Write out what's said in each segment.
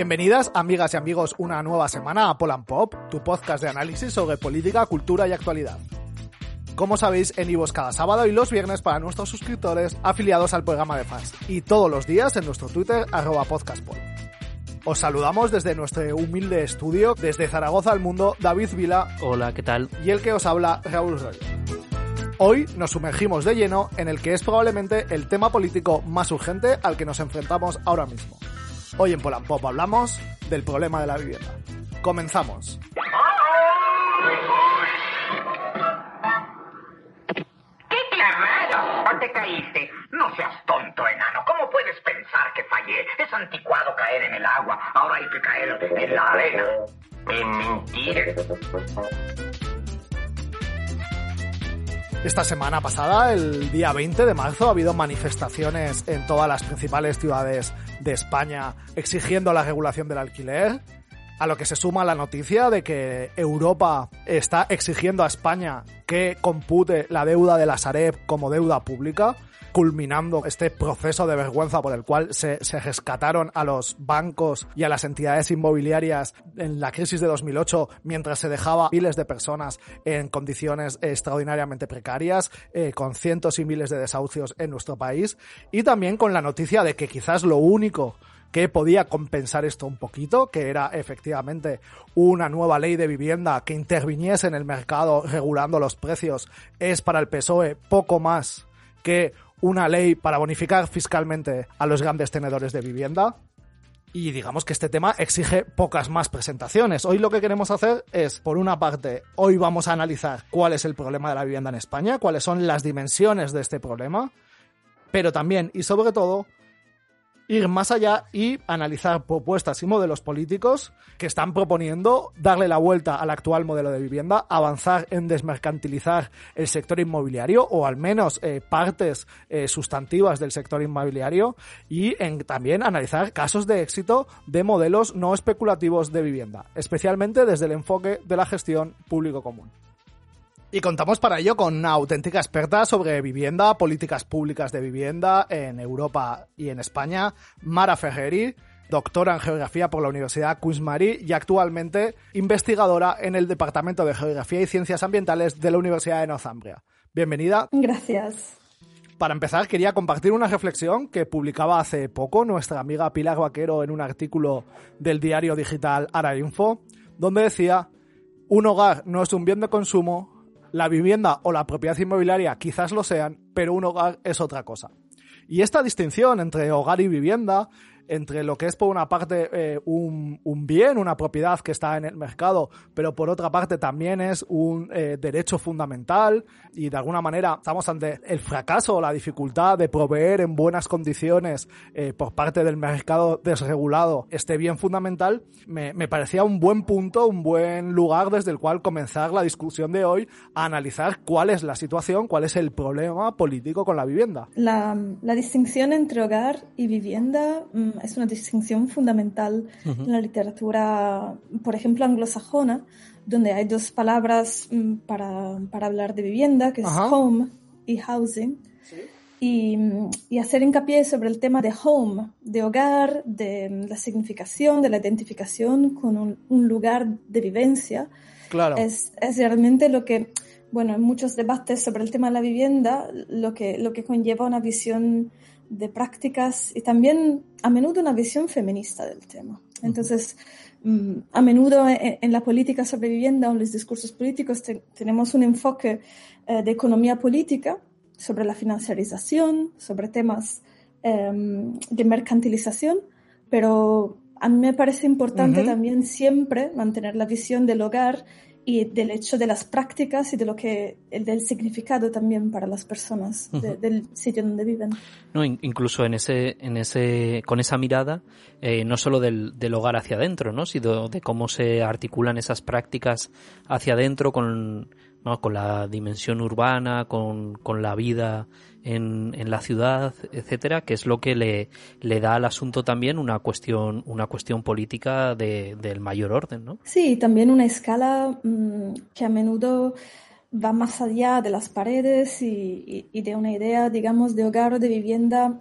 Bienvenidas, amigas y amigos, una nueva semana a Polan Pop, tu podcast de análisis sobre política, cultura y actualidad. Como sabéis, en Ivos cada sábado y los viernes para nuestros suscriptores afiliados al programa de fans. Y todos los días en nuestro Twitter, arroba podcastpol. Os saludamos desde nuestro humilde estudio, desde Zaragoza al mundo, David Vila Hola, ¿qué tal? y el que os habla, Raúl Rollo. Hoy nos sumergimos de lleno en el que es probablemente el tema político más urgente al que nos enfrentamos ahora mismo. Hoy en Polan Pop hablamos del problema de la vivienda. Comenzamos. ¡Qué clavado! ¿O te caíste? No seas tonto, enano. ¿Cómo puedes pensar que fallé? Es anticuado caer en el agua. Ahora hay que caer en la arena. En mentira. Esta semana pasada, el día 20 de marzo, ha habido manifestaciones en todas las principales ciudades de España exigiendo la regulación del alquiler, a lo que se suma la noticia de que Europa está exigiendo a España que compute la deuda de la Sareb como deuda pública, culminando este proceso de vergüenza por el cual se, rescataron a los bancos y a las entidades inmobiliarias en la crisis de 2008 mientras se dejaba miles de personas en condiciones extraordinariamente precarias, eh, con cientos y miles de desahucios en nuestro país, y también con la noticia de que quizás lo único que podía compensar esto un poquito, que era efectivamente una nueva ley de vivienda que interviniese en el mercado regulando los precios, es para el PSOE poco más que una ley para bonificar fiscalmente a los grandes tenedores de vivienda. Y digamos que este tema exige pocas más presentaciones. Hoy lo que queremos hacer es, por una parte, hoy vamos a analizar cuál es el problema de la vivienda en España, cuáles son las dimensiones de este problema, pero también y sobre todo ir más allá y analizar propuestas y modelos políticos que están proponiendo darle la vuelta al actual modelo de vivienda, avanzar en desmercantilizar el sector inmobiliario o al menos eh, partes eh, sustantivas del sector inmobiliario y en también analizar casos de éxito de modelos no especulativos de vivienda, especialmente desde el enfoque de la gestión público común. Y contamos para ello con una auténtica experta sobre vivienda, políticas públicas de vivienda en Europa y en España, Mara Ferreri, doctora en geografía por la Universidad Queen's y actualmente investigadora en el Departamento de Geografía y Ciencias Ambientales de la Universidad de Northumbria. Bienvenida. Gracias. Para empezar, quería compartir una reflexión que publicaba hace poco nuestra amiga Pilar Vaquero en un artículo del diario digital Arainfo, donde decía, un hogar no es un bien de consumo, la vivienda o la propiedad inmobiliaria quizás lo sean, pero un hogar es otra cosa. Y esta distinción entre hogar y vivienda, entre lo que es por una parte eh, un, un, bien, una propiedad que está en el mercado, pero por otra parte también es un eh, derecho fundamental y de alguna manera estamos ante el fracaso o la dificultad de proveer en buenas condiciones eh, por parte del mercado desregulado este bien fundamental, me, me, parecía un buen punto, un buen lugar desde el cual comenzar la discusión de hoy a analizar cuál es la situación, cuál es el problema político con la vivienda. La, la distinción entre hogar y vivienda mm, es una distinción fundamental uh -huh. en la literatura, por ejemplo, anglosajona, donde hay dos palabras mm, para, para hablar de vivienda, que es Ajá. home y housing. ¿Sí? Y, y, hacer hincapié sobre el tema de home, de hogar, de la significación, de la identificación con un, un lugar de vivencia, Claro. es, es realmente lo que bueno, en muchos debates sobre el tema de la vivienda, lo que, lo que conlleva una visión de prácticas y también a menudo una visión feminista del tema. Entonces, mm, a menudo en, la política sobre vivienda o en los discursos políticos tenemos un enfoque eh, de economía política sobre la financiarización, sobre temas em, de mercantilización, pero a mí me parece importante también siempre mantener la visión del hogar y del hecho de las prácticas y de lo que del significado también para las personas del sitio donde viven. No, incluso en ese, en ese, con esa mirada, eh, no solo del, del, hogar hacia adentro, ¿no? sino de cómo se articulan esas prácticas hacia adentro con ¿no? con la dimensión urbana, con, con la vida en, en, la ciudad, etcétera, que es lo que le, le da al asunto también una cuestión, una cuestión política de, del mayor orden, ¿no? Sí, también una escala mm, que a menudo va más allá de las paredes y, y, de una idea, digamos, de hogar o de vivienda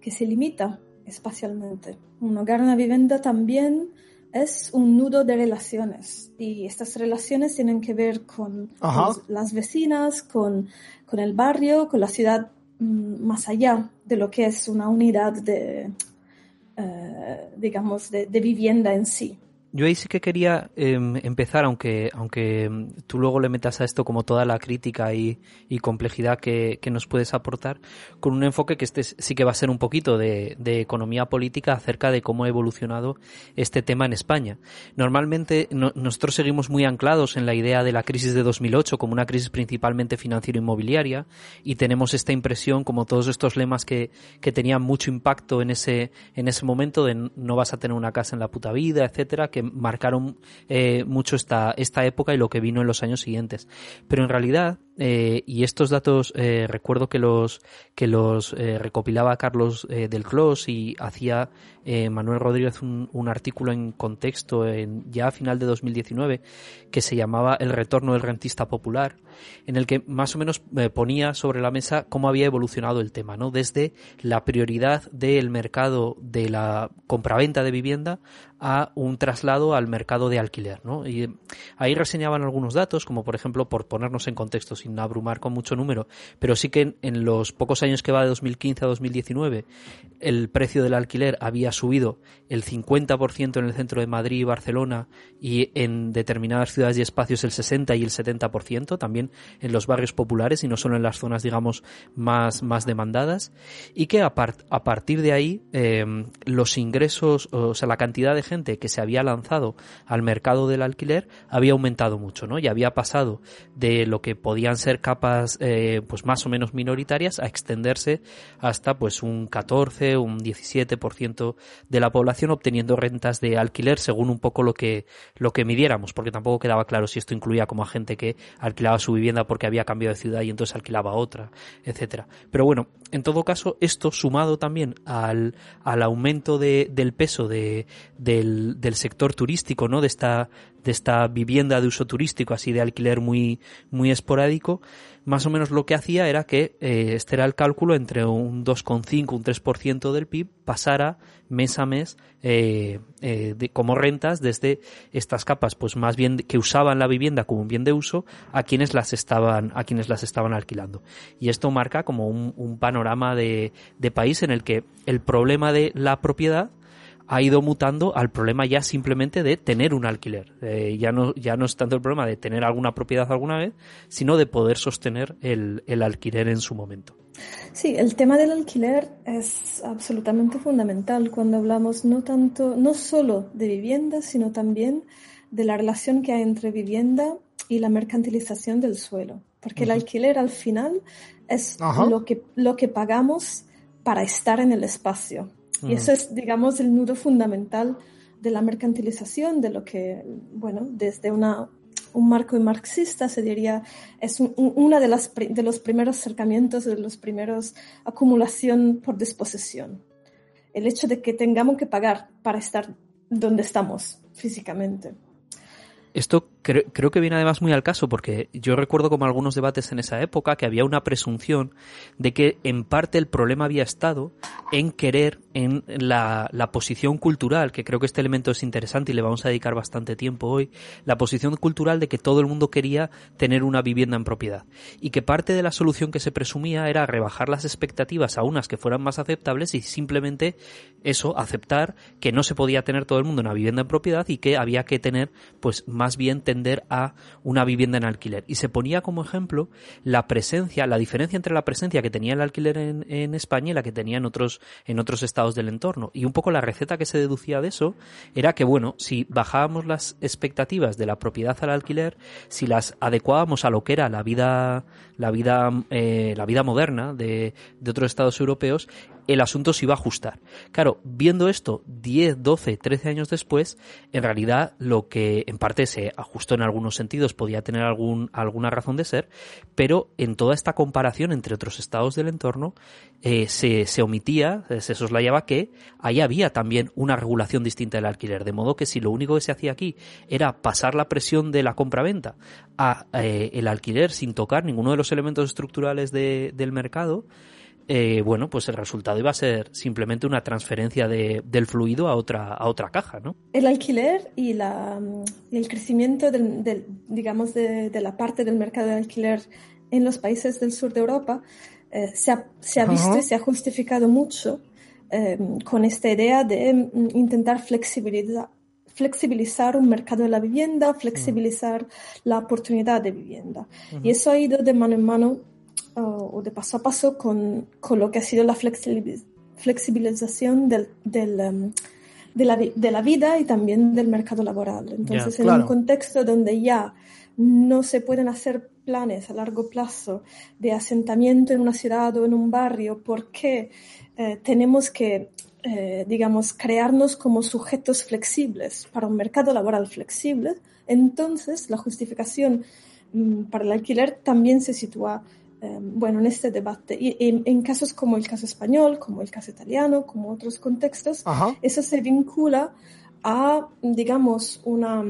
que se limita espacialmente. Un hogar, una vivienda también es un nudo de relaciones y estas relaciones tienen que ver con las vecinas, con, con, el barrio, con la ciudad más allá de lo que es una unidad de, eh, digamos, de vivienda en sí. Yo ahí sí que quería em, empezar, aunque, aunque em, tú luego le metas a esto como toda la crítica y, complejidad que, que, nos puedes aportar, con un enfoque que este sí que va a ser un poquito de, economía política acerca de cómo ha evolucionado este tema en España. Normalmente nosotros seguimos muy anclados en la idea de la crisis de 2008 como una crisis principalmente financiero-inmobiliaria y tenemos esta impresión, como todos estos lemas que, que tenían mucho impacto en ese, en ese momento de no vas a tener una casa en la puta vida, etcétera, que marcaron eh, mucho esta, esta época y lo que vino en los años siguientes. Pero en realidad, eh, y estos datos eh, recuerdo que los, que los recopilaba Carlos del Clos y hacía Manuel Rodríguez un, un, artículo en contexto en, ya a final de 2019 que se llamaba El retorno del rentista popular, en el que más o menos ponía sobre la mesa cómo había evolucionado el tema, ¿no? Desde la prioridad del mercado de la compraventa de vivienda a un traslado al mercado de alquiler. ¿no? Y ahí reseñaban algunos datos, como por ejemplo, por ponernos en contexto abrumar con mucho número, pero sí que en, los pocos años que va de 2015 a 2019, el precio del alquiler había subido el 50% en el centro de Madrid y Barcelona y en determinadas ciudades y espacios el 60 y el 70%, también en los barrios populares y no solo en las zonas, digamos, más, más demandadas, y que a, a partir de ahí eh, los ingresos, o sea, la cantidad de gente que se había lanzado al mercado del alquiler había aumentado mucho, ¿no? Y había pasado de lo que podían ser capas, eh, pues más o menos minoritarias a extenderse hasta pues un 14, un 17% de la población obteniendo rentas de alquiler según un poco lo que, lo que midiéramos, porque tampoco quedaba claro si esto incluía como a gente que alquilaba su vivienda porque había cambiado de ciudad y entonces alquilaba otra, etcétera. Pero bueno, en todo caso, esto sumado también al, al aumento de, del peso de, de del, sector turístico, ¿no? De esta, de esta vivienda de uso turístico, así de alquiler muy, muy esporádico, más o menos lo que hacía era que eh, este era el cálculo entre un 2,5, un 3% del PIB pasara mes a mes eh, eh, de, como rentas desde estas capas, pues más bien que usaban la vivienda como un bien de uso a quienes las estaban, a quienes las estaban alquilando. Y esto marca como un, panorama de país en el que el problema de la propiedad ha ido mutando al problema ya simplemente de tener un alquiler. Eh, ya, no, ya no es tanto el problema de tener alguna propiedad alguna vez, sino de poder sostener el, el alquiler en su momento. Sí, el tema del alquiler es absolutamente fundamental cuando hablamos no tanto, no solo de vivienda, sino también de la relación que hay entre vivienda y la mercantilización del suelo. Porque el alquiler al final es lo que, lo que pagamos para estar en el espacio. Y eso es, digamos, el nudo fundamental de la mercantilización, de lo que, bueno, desde una, un marco marxista se diría, es una de, las, de los primeros acercamientos, de los primeros acumulación por disposición. El hecho de que tengamos que pagar para estar donde estamos físicamente. Esto creo, que viene además muy al caso porque yo recuerdo como algunos debates en esa época que había una presunción de que en parte el problema había estado en querer en la, la posición cultural, que creo que este elemento es interesante y le vamos a dedicar bastante tiempo hoy, la posición cultural de que todo el mundo quería tener una vivienda en propiedad. Y que parte de la solución que se presumía era rebajar las expectativas a unas que fueran más aceptables y simplemente eso, aceptar que no se podía tener todo el mundo una vivienda en propiedad y que había que tener pues más bien tender a una vivienda en alquiler. Y se ponía como ejemplo la presencia, la diferencia entre la presencia que tenía el alquiler en, España y la que tenía en otros, en otros estados del entorno. Y un poco la receta que se deducía de eso era que, bueno, si bajábamos las expectativas de la propiedad al alquiler, si las adecuábamos a lo que era la vida, la vida, eh, la vida moderna de, de otros estados europeos, el asunto se iba a ajustar. Claro, viendo esto 10, 12, 13 años después, en realidad lo que en parte se ajustó en algunos sentidos podía tener algún, alguna razón de ser, pero en toda esta comparación entre otros estados del entorno eh, se, se omitía, se soslayaba que ahí había también una regulación distinta del alquiler, de modo que si lo único que se hacía aquí era pasar la presión de la compra-venta a eh, alquiler sin tocar ninguno de los elementos estructurales de, del mercado, eh, bueno, pues el resultado iba a ser simplemente una transferencia de, del fluido a otra, a otra caja, ¿no? El alquiler y, la, el crecimiento, del, digamos, de, la parte del mercado de alquiler en los países del sur de Europa eh, se, ha, se, ha, visto y se ha justificado mucho eh, con esta idea de mm, intentar flexibilizar, flexibilizar un mercado de la vivienda, flexibilizar la oportunidad de vivienda. Y eso ha ido de mano en mano o de paso a paso con, con, lo que ha sido la flexibilización del, del, um, de, la, de, la, vida y también del mercado laboral. Entonces, en un contexto donde ya no se pueden hacer planes a largo plazo de asentamiento en una ciudad o en un barrio porque eh, tenemos que, eh, digamos, crearnos como sujetos flexibles para un mercado laboral flexible, entonces la justificación mm, para el alquiler también se sitúa Em, bueno, en este debate. Y en, casos como el caso español, como el caso italiano, como otros contextos, eso se vincula a, digamos, una,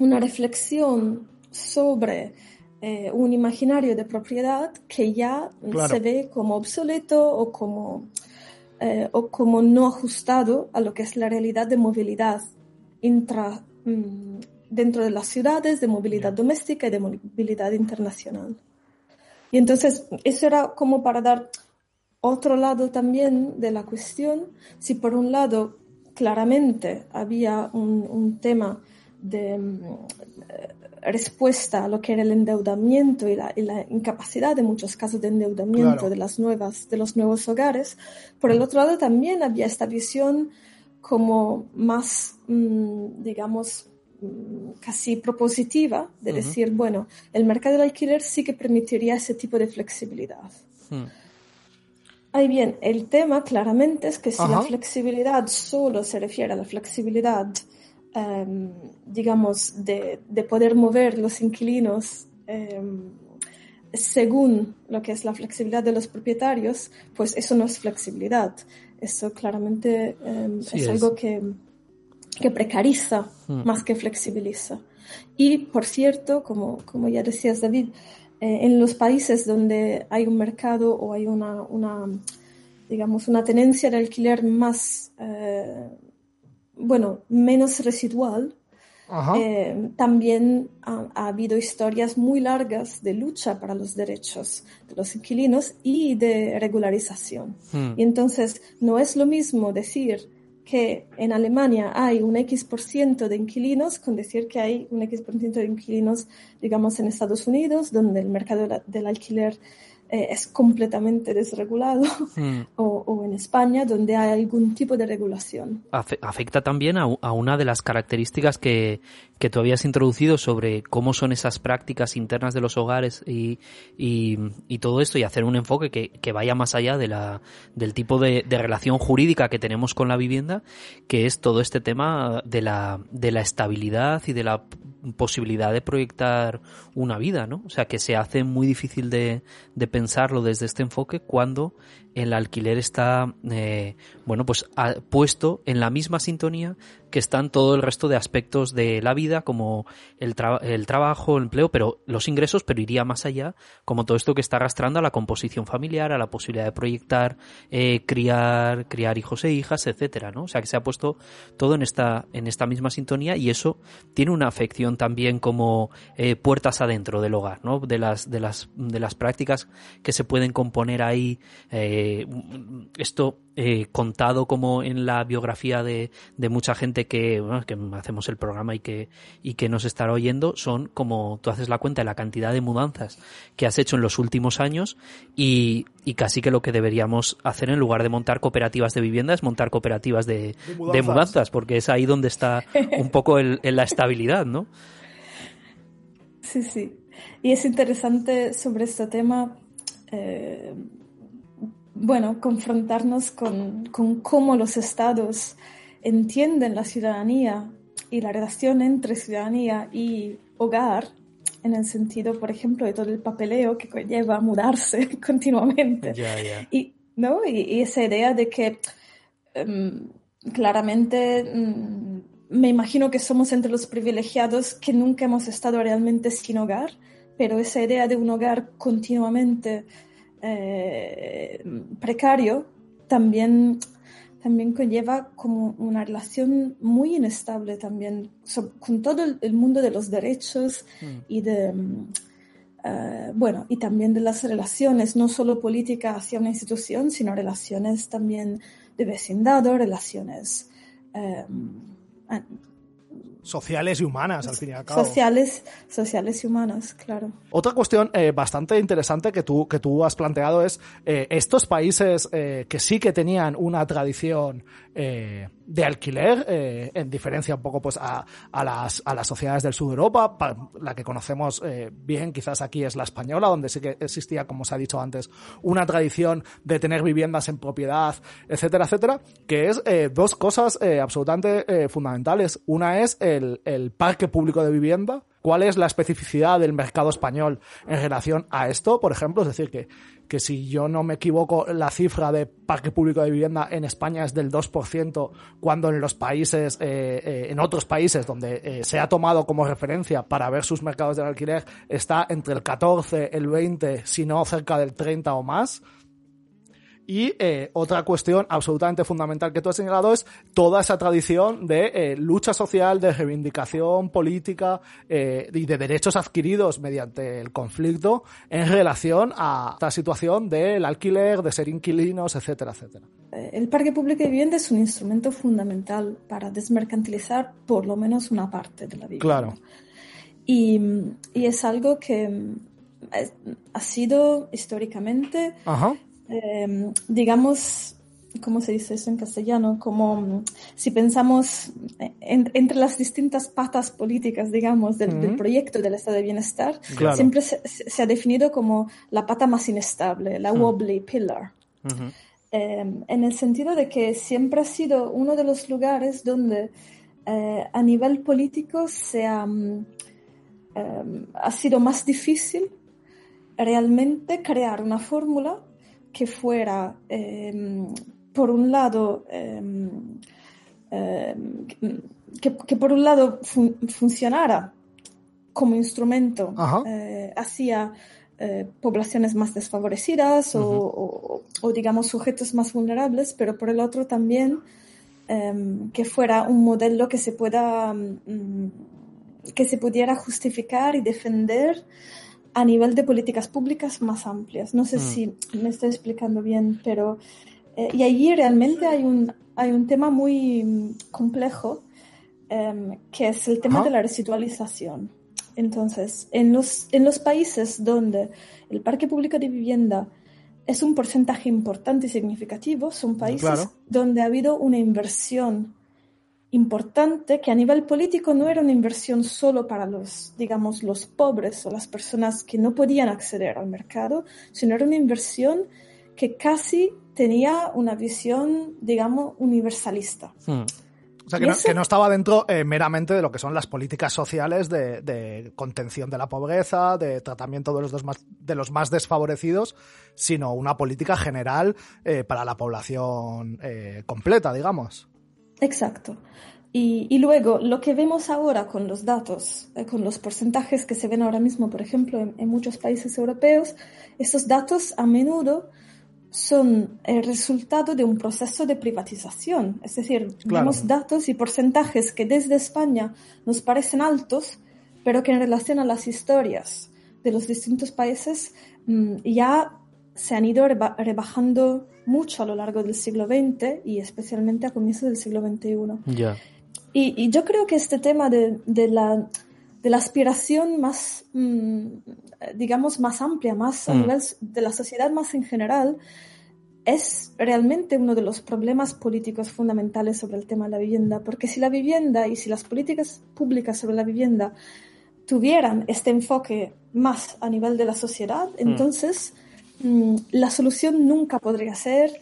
una reflexión sobre eh, un imaginario de propiedad que ya se ve como obsoleto o como, eh, o como no ajustado a lo que es la realidad de movilidad intra, mm, dentro de las ciudades, de movilidad doméstica y de movilidad internacional. Y entonces, eso era como para dar otro lado también de la cuestión. Si por un lado claramente había un, tema de mm, respuesta a lo que era el endeudamiento y la, incapacidad de muchos casos de endeudamiento de las nuevas de los nuevos hogares por el otro lado también había esta visión como más mm, digamos Mm, casi propositiva de decir, bueno, el mercado del alquiler sí que permitiría ese tipo de flexibilidad. Hmm. Ahí bien, el tema claramente es que si la flexibilidad solo se refiere a la flexibilidad, em, digamos, de, de, poder mover los inquilinos em, según lo que es la flexibilidad de los propietarios, pues eso no es flexibilidad. Eso claramente em, es, algo que que precariza hmm. más que flexibiliza. Y, por cierto, como, como ya decías, David, eh, en los países donde hay un mercado o hay una, una digamos, una tenencia de alquiler más, eh, bueno, menos residual, eh, también ha, habido historias muy largas de lucha para los derechos de los inquilinos y de regularización. Hmm. Y entonces no es lo mismo decir que en Alemania hay un X por ciento de inquilinos, con decir que hay un X por ciento de inquilinos, digamos, en Estados Unidos, donde el mercado del alquiler eh, es completamente desregulado, hmm. o, en España, donde hay algún tipo de regulación. Afecta también a, una de las características que, que, tú habías introducido sobre cómo son esas prácticas internas de los hogares y, y, todo esto, y hacer un enfoque que, que, vaya más allá de la, del tipo de, de, relación jurídica que tenemos con la vivienda, que es todo este tema de la, de la estabilidad y de la posibilidad de proyectar una vida, ¿no? O sea, que se hace muy difícil de, de pensarlo desde este enfoque cuando el alquiler está, eh, bueno, pues puesto en la misma sintonía que están todo el resto de aspectos de la vida, como el, el trabajo, el empleo, pero los ingresos, pero iría más allá, como todo esto que está arrastrando a la composición familiar, a la posibilidad de proyectar, eh, criar, criar hijos e hijas, etcétera, ¿no? O sea que se ha puesto todo en esta, en esta misma sintonía y eso tiene una afección también como eh, puertas adentro del hogar, ¿no? De las, de las, de las prácticas que se pueden componer ahí, eh, esto eh, contado como en la biografía de, de mucha gente que, que hacemos el programa y que, y que nos estará oyendo, son como tú haces la cuenta de la cantidad de mudanzas que has hecho en los últimos años y, y casi que lo que deberíamos hacer en lugar de montar cooperativas de vivienda es montar cooperativas de, de, mudanzas. porque es ahí donde está un poco el, en la estabilidad, ¿no? Sí, sí. Y es interesante sobre este tema. Eh, bueno, confrontarnos con, cómo los estados entienden la ciudadanía y la relación entre ciudadanía y hogar, en el sentido, por ejemplo, de todo el papeleo que lleva a mudarse continuamente. Y, ¿no? Y, esa idea de que em, claramente mm, me imagino que somos entre los privilegiados que nunca hemos estado realmente sin hogar, pero esa idea de un hogar continuamente eh, precario también, también conlleva como una relación muy inestable también con todo el, mundo de los derechos mm. y de... Eh, bueno, y también de las relaciones, no solo política hacia una institución, sino relaciones también de vecindad, relaciones eh, sociales y humanas, al fin y al cabo. Sociales, sociales y humanas, claro. Otra cuestión eh, bastante interesante que tú, que tú has planteado es eh, estos países eh, que sí que tenían una tradición de alquiler, en diferencia un poco pues a, a, las, a las sociedades del sur de Europa, la que conocemos bien quizás aquí es la española, donde sí que existía, como se ha dicho antes, una tradición de tener viviendas en propiedad, etcétera, etcétera, que es dos cosas absolutamente fundamentales. Una es el, parque público de vivienda, cuál es la especificidad del mercado español en relación a esto, por ejemplo, es decir, que, que si yo no me equivoco, la cifra de parque público de vivienda en España es del 2%, cuando en los países, eh, eh, en otros países donde eh, se ha tomado como referencia para ver sus mercados de alquiler, está entre el 14, el 20, si no cerca del 30 o más. Y eh, otra cuestión absolutamente fundamental que tú has señalado es toda esa tradición de eh, lucha social, de reivindicación política eh, y de derechos adquiridos mediante el conflicto en relación a esta situación del alquiler, de ser inquilinos, etcétera, etcétera. El parque público de vivienda es un instrumento fundamental para desmercantilizar por lo menos una parte de la vivienda. Claro. Y, y es algo que ha sido históricamente Ajá Em, digamos, ¿cómo se dice eso en castellano? Como mm, si pensamos entre las distintas patas políticas, digamos, del, proyecto del estado de bienestar, siempre se, ha definido como la pata más inestable, la wobbly pillar. Em, en el sentido de que siempre ha sido uno de los lugares donde eh, a nivel político se ha, mm, em, ha sido más difícil realmente crear una fórmula que fuera, em, por un lado, em, em, que, por un lado funcionara como instrumento eh, hacia eh, poblaciones más desfavorecidas o, digamos, sujetos más vulnerables, pero por el otro también que fuera un modelo que se pueda, mm, que se pudiera justificar y defender a nivel de políticas públicas más amplias. No sé mm. si me estoy explicando bien, pero... Eh, y allí realmente hay un, hay un tema muy mm, complejo, em, que es el tema de la residualización. Entonces, en los, en los países donde el parque público de vivienda es un porcentaje importante y significativo, son países donde ha habido una inversión importante que a nivel político no era una inversión solo para los, digamos, los pobres o las personas que no podían acceder al mercado, sino era una inversión que casi tenía una visión, digamos, universalista. Hmm. O sea, que, no, que no, estaba dentro eh, meramente de lo que son las políticas sociales de, de, contención de la pobreza, de tratamiento de los, más, de los más desfavorecidos, sino una política general eh, para la población eh, completa, digamos. Exacto. Y, y, luego, lo que vemos ahora con los datos, eh, con los porcentajes que se ven ahora mismo, por ejemplo, en, en muchos países europeos, estos datos a menudo son el resultado de un proceso de privatización. Es decir, claro. vemos datos y porcentajes que desde España nos parecen altos, pero que en relación a las historias de los distintos países mmm, ya se han ido reba rebajando mucho a lo largo del siglo XX y especialmente a comienzos del siglo XXI. Yeah. Y, y, yo creo que este tema de, de, la, de la aspiración más, mmm, digamos, más amplia, más mm. a nivel de la sociedad más en general, es realmente uno de los problemas políticos fundamentales sobre el tema de la vivienda, porque si la vivienda y si las políticas públicas sobre la vivienda tuvieran este enfoque más a nivel de la sociedad, mm. entonces la solución nunca podría ser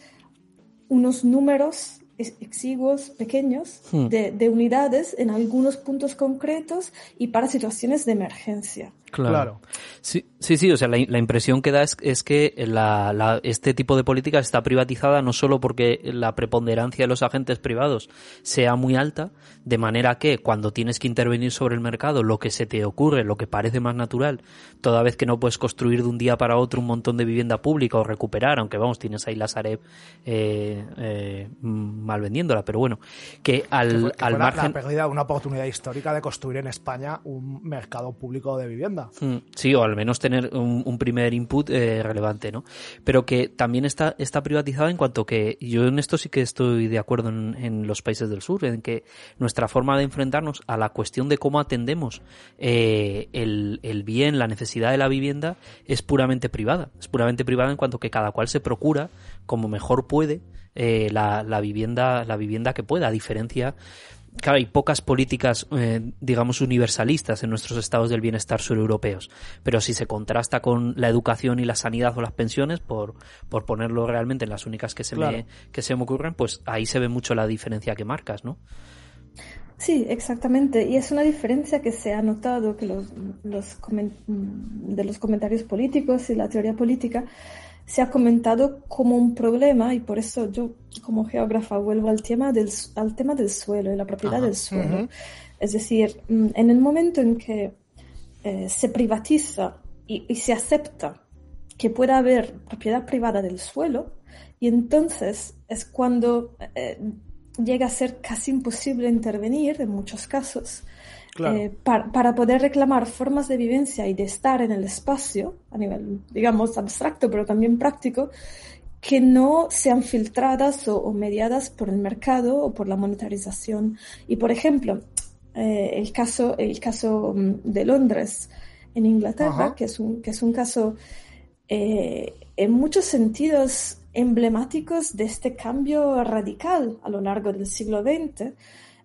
unos números exiguos, pequeños, hmm. de, de, unidades en algunos puntos concretos y para situaciones de emergencia. Claro. claro. Sí, sí, sí, o sea, la, la impresión que da es, es que la, la, este tipo de política está privatizada no solo porque la preponderancia de los agentes privados sea muy alta, de manera que cuando tienes que intervenir sobre el mercado, lo que se te ocurre, lo que parece más natural, toda vez que no puedes construir de un día para otro un montón de vivienda pública o recuperar, aunque vamos, tienes ahí la Sareb eh, eh, mal vendiéndola, pero bueno, que al, que fue, que al margen... La pérdida de una oportunidad histórica de construir en España un mercado público de vivienda. Mm, sí, o al menos tener un, un primer input eh, relevante, ¿no? Pero que también está, está privatizada en cuanto que yo en esto sí que estoy de acuerdo en, en los países del sur, en que nuestra forma de enfrentarnos a la cuestión de cómo atendemos eh, el, el bien, la necesidad de la vivienda, es puramente privada. Es puramente privada en cuanto que cada cual se procura, como mejor puede, eh, la, la vivienda, la vivienda que pueda, a diferencia claro, hay pocas políticas, eh, digamos, universalistas en nuestros estados del bienestar sureuropeos, pero si se contrasta con la educación y la sanidad o las pensiones, por, por ponerlo realmente en las únicas que se, claro. me, que se me ocurren, pues ahí se ve mucho la diferencia que marcas, ¿no? Sí, exactamente. Y es una diferencia que se ha notado que los, los de los comentarios políticos y la teoría política se ha comentado como un problema y por eso yo como geógrafa vuelvo al tema del, al tema del suelo y la propiedad Ajá. del suelo. Uh -huh. Es decir, mm, en el momento en que eh, se privatiza y, y, se acepta que pueda haber propiedad privada del suelo, y entonces es cuando eh, llega a ser casi imposible intervenir en muchos casos Claro. Eh, para, para, poder reclamar formas de vivencia y de estar en el espacio, a nivel, digamos, abstracto, pero también práctico, que no sean filtradas o, o mediadas por el mercado o por la monetarización. Y, por ejemplo, eh, el, caso, el caso mm, de Londres, en Inglaterra, que es, un, que es un caso eh, en muchos sentidos emblemáticos de este cambio radical a lo largo del siglo XX.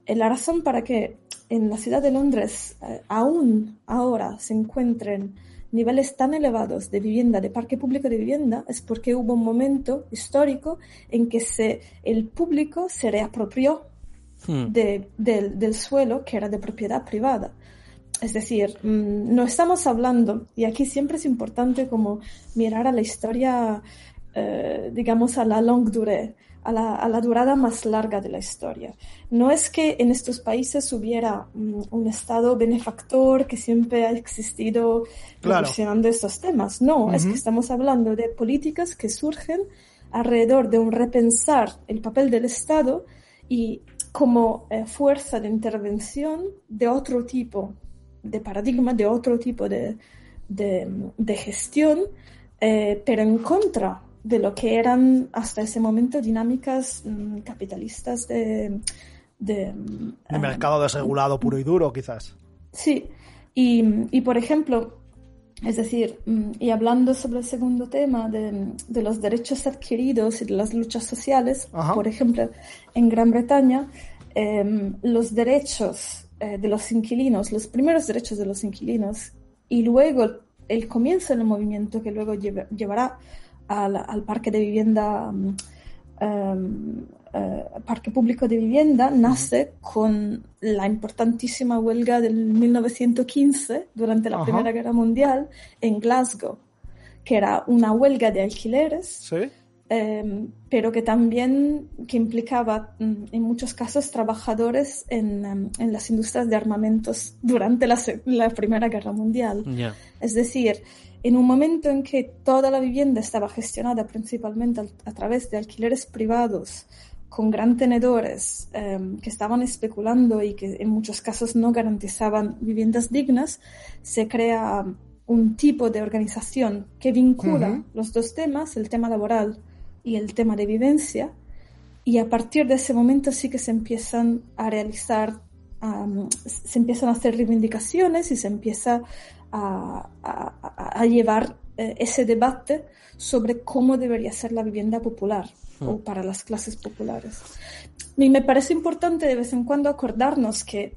La razón para que en la ciudad de Londres eh, aún ahora se encuentren niveles tan elevados de vivienda, de parque público de vivienda, es porque hubo un momento histórico en que se, el público se reapropió hmm. de, de, del suelo que era de propiedad privada. Es decir, mmm, no estamos hablando, y aquí siempre es importante como mirar a la historia, eh, digamos, a la longue durée a la, a la, durada más larga de la historia. No es que en estos países hubiera um, un Estado benefactor que siempre ha existido claro. estos temas. No, uh -huh. es que estamos hablando de políticas que surgen alrededor de un repensar el papel del Estado y como eh, fuerza de intervención de otro tipo de paradigma, de otro tipo de, de, de gestión, eh, pero en contra de lo que eran hasta ese momento dinámicas mm, capitalistas de... De, de mercado desregulado puro y duro, quizás. Sí, y, y por ejemplo, es decir, mm, y hablando sobre el segundo tema de, de, los derechos adquiridos y de las luchas sociales, Ajá. por ejemplo, en Gran Bretaña, eh, los derechos eh, de los inquilinos, los primeros derechos de los inquilinos, y luego el comienzo del movimiento que luego llevará al, al parque de vivienda um, eh, parque público de vivienda nace con la importantísima huelga del 1915 durante la Primera Guerra Mundial en Glasgow, que era una huelga de alquileres. Em, pero que también que implicaba mm, en muchos casos trabajadores en, em, en las industrias de armamentos durante la, la Primera Guerra Mundial. Es decir, en un momento en que toda la vivienda estaba gestionada principalmente a, través de alquileres privados, con gran tenedores em, que estaban especulando y que en muchos casos no garantizaban viviendas dignas, se crea un tipo de organización que vincula los dos temas, el tema laboral y el tema de vivencia, y a partir de ese momento sí que se empiezan a realizar, se empiezan a hacer reivindicaciones y se empieza a, a, llevar eh, ese debate sobre cómo debería ser la vivienda popular o para las clases populares. Y me parece importante de vez en cuando acordarnos que,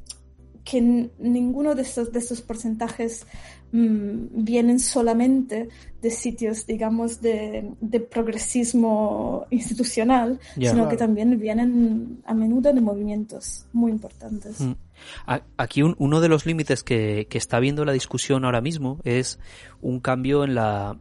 que ninguno de estos, de estos porcentajes mm, vienen solamente de sitios, digamos, de, de progresismo institucional, sino que también vienen a menudo de movimientos muy importantes. Mm. Aquí uno de los límites que, está viendo la discusión ahora mismo es un cambio en la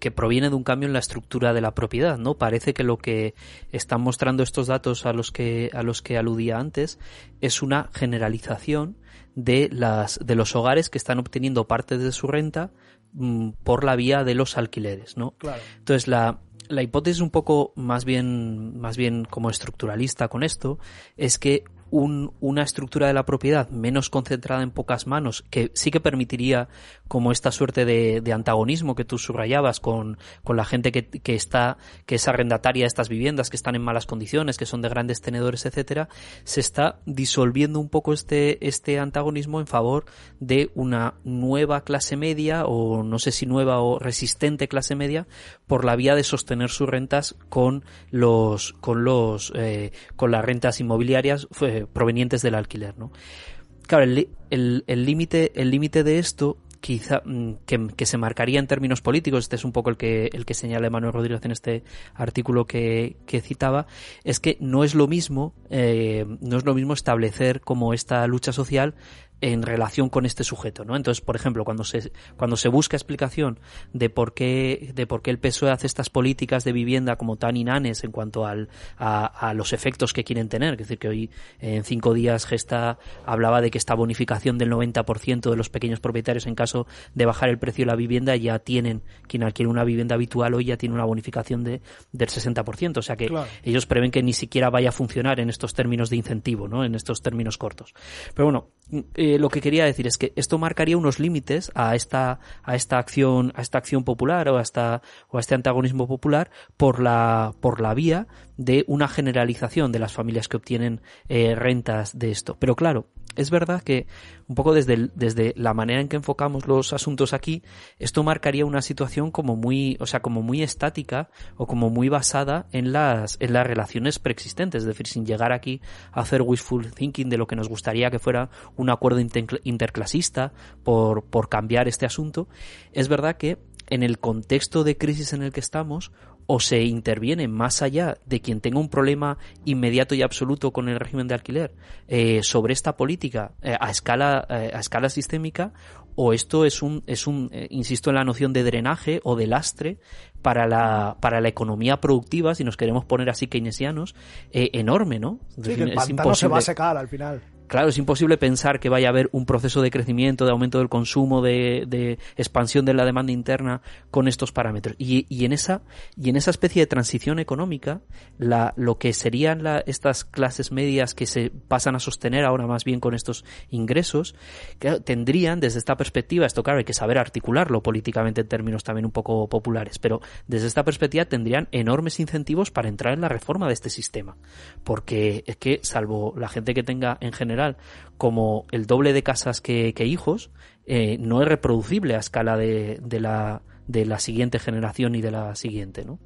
que proviene de un cambio en la estructura de la propiedad, ¿no? Parece que lo que están mostrando estos datos a los que a los que aludía antes es una generalización de las de los hogares que están obteniendo parte de su renta mm, por la vía de los alquileres, ¿no? Entonces la la hipótesis un poco más bien más bien como estructuralista con esto es que un, una estructura de la propiedad menos concentrada en pocas manos, que sí que permitiría como esta suerte de, antagonismo que tú subrayabas con, con la gente que, que, está, que es arrendataria de estas viviendas, que están en malas condiciones, que son de grandes tenedores, etcétera, se está disolviendo un poco este, este antagonismo en favor de una nueva clase media, o no sé si nueva o resistente clase media, por la vía de sostener sus rentas con los, con los, eh, con las rentas inmobiliarias provenientes del alquiler, ¿no? Claro, el límite el, límite de esto quizá mm, que, se marcaría en términos políticos, este es un poco el que, el que señala Manuel Rodríguez en este artículo que, que citaba, es que no es lo mismo, eh, no es lo mismo establecer como esta lucha social en relación con este sujeto, ¿no? Entonces, por ejemplo, cuando se cuando se busca explicación de por qué de por qué el PSOE hace estas políticas de vivienda como tan inanes en cuanto al, a, a los efectos que quieren tener, es decir, que hoy en cinco días Gesta hablaba de que esta bonificación del 90% de los pequeños propietarios en caso de bajar el precio de la vivienda ya tienen quien adquiere una vivienda habitual hoy ya tiene una bonificación de del 60%, o sea que ellos prevén que ni siquiera vaya a funcionar en estos términos de incentivo, ¿no? En estos términos cortos. Pero bueno, eh, lo que quería decir es que esto marcaría unos límites a esta, a esta acción, a esta acción popular o a esta, o a este antagonismo popular por la, por la vía de una generalización de las familias que obtienen eh, rentas de esto. Pero claro, es verdad que un poco desde, desde la manera en que enfocamos los asuntos aquí, esto marcaría una situación como muy, o sea, como muy estática o como muy basada en las, en las relaciones preexistentes, es decir, sin llegar aquí a hacer wishful thinking de lo que nos gustaría que fuera un acuerdo interclasista por, por cambiar este asunto. Es verdad que en el contexto de crisis en el que estamos, o se interviene más allá de quien tenga un problema inmediato y absoluto con el régimen de alquiler eh, sobre esta política eh, a escala eh, a escala sistémica o esto es un es un insisto en la noción de drenaje o de lastre para la para la economía productiva si nos queremos poner así keynesianos enorme no sí, que el pantano se va a secar al final Claro, es imposible pensar que vaya a haber un proceso de crecimiento, de aumento del consumo, de, expansión de la demanda interna con estos parámetros. Y, en esa y en esa especie de transición económica, la, lo que serían la, estas clases medias que se pasan a sostener ahora más bien con estos ingresos, tendrían desde esta perspectiva, esto claro hay que saber articularlo políticamente en términos también un poco populares, pero desde esta perspectiva tendrían enormes incentivos para entrar en la reforma de este sistema, porque es que salvo la gente que tenga en general como el doble de casas que, hijos, eh, no es reproducible a escala de, la, de la siguiente generación y de la siguiente, ¿no?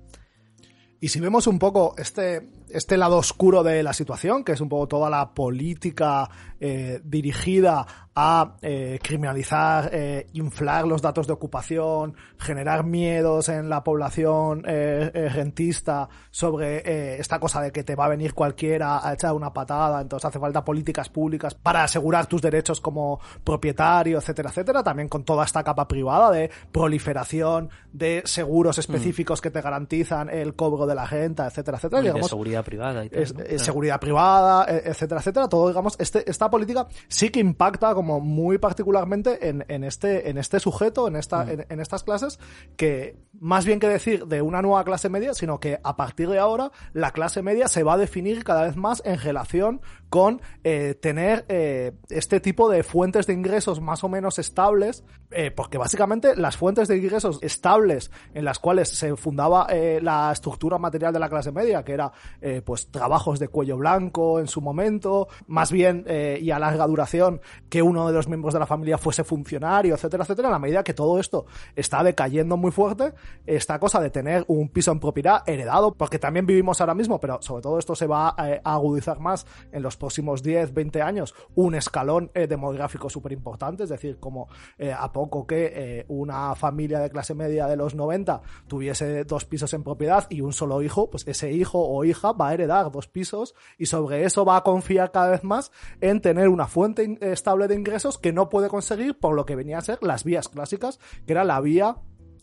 Y si vemos un poco este, este lado oscuro de la situación, que es un poco toda la política eh, dirigida a eh, criminalizar, eh, inflar los datos de ocupación, generar miedos en la población rentista sobre esta cosa de que te va a venir cualquiera a echar una patada, entonces hace falta políticas públicas para asegurar tus derechos como propietario, etcétera, etcétera, también con toda esta capa privada de proliferación de seguros específicos mm. que te garantizan el cobro de la renta, etcétera, etcétera. digamos, de seguridad privada y tal, es, ¿no? Seguridad privada, e, etcétera, etcétera. Todo, digamos, este, esta política sí que impacta como muy particularmente en, en este, en este sujeto, en, esta, mm. en, en, estas clases, que más bien que decir de una nueva clase media, sino que a partir de ahora la clase media se va a definir cada vez más en relación con eh, tener eh, este tipo de fuentes de ingresos más o menos estables, eh, porque básicamente las fuentes de ingresos estables en las cuales se fundaba la estructura material de la clase media, que era eh, pues trabajos de cuello blanco en su momento, más bien eh, y a larga duración que uno de los miembros de la familia fuese funcionario, etcétera, etcétera, a la medida que todo esto está decayendo muy fuerte, esta cosa de tener un piso en propiedad heredado, porque también vivimos ahora mismo, pero sobre todo esto se va a, a agudizar más en los próximos 10, 20 años, un escalón eh, demográfico súper importante, es decir, como eh, a poco que eh, una familia de clase media de los 90 tuviese dos pisos en propiedad y un solo hijo, pues ese hijo o hija va a heredar dos pisos y sobre eso va a confiar cada vez más en tener una fuente estable de ingresos que no puede conseguir por lo que venía a ser las vías clásicas, que era la vía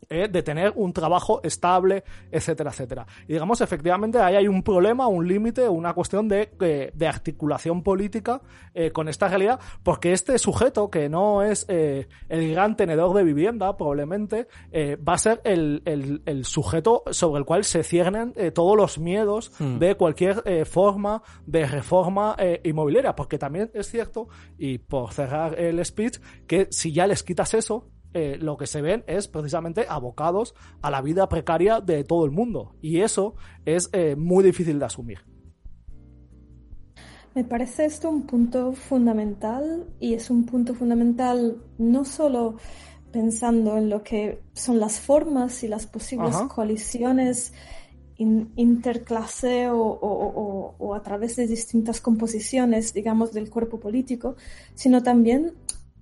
eh, de tener un trabajo estable, etcétera, etcétera. Y digamos, efectivamente, ahí hay un problema, un límite, una cuestión de, de, de, articulación política eh, con esta realidad, porque este sujeto, que no es eh, el gran tenedor de vivienda, probablemente, eh, va a ser el, el, el, sujeto sobre el cual se ciernen eh, todos los miedos hmm. de cualquier eh, forma de reforma inmobiliaria, porque también es cierto, y por cerrar el speech, que si ya les quitas eso, eh, lo que se ven es precisamente abocados a la vida precaria de todo el mundo. Y eso es eh, muy difícil de asumir. Me parece esto un punto fundamental y es un punto fundamental no solo pensando en lo que son las formas y las posibles Ajá. coaliciones in, interclase o, o, o, o, a través de distintas composiciones, digamos, del cuerpo político, sino también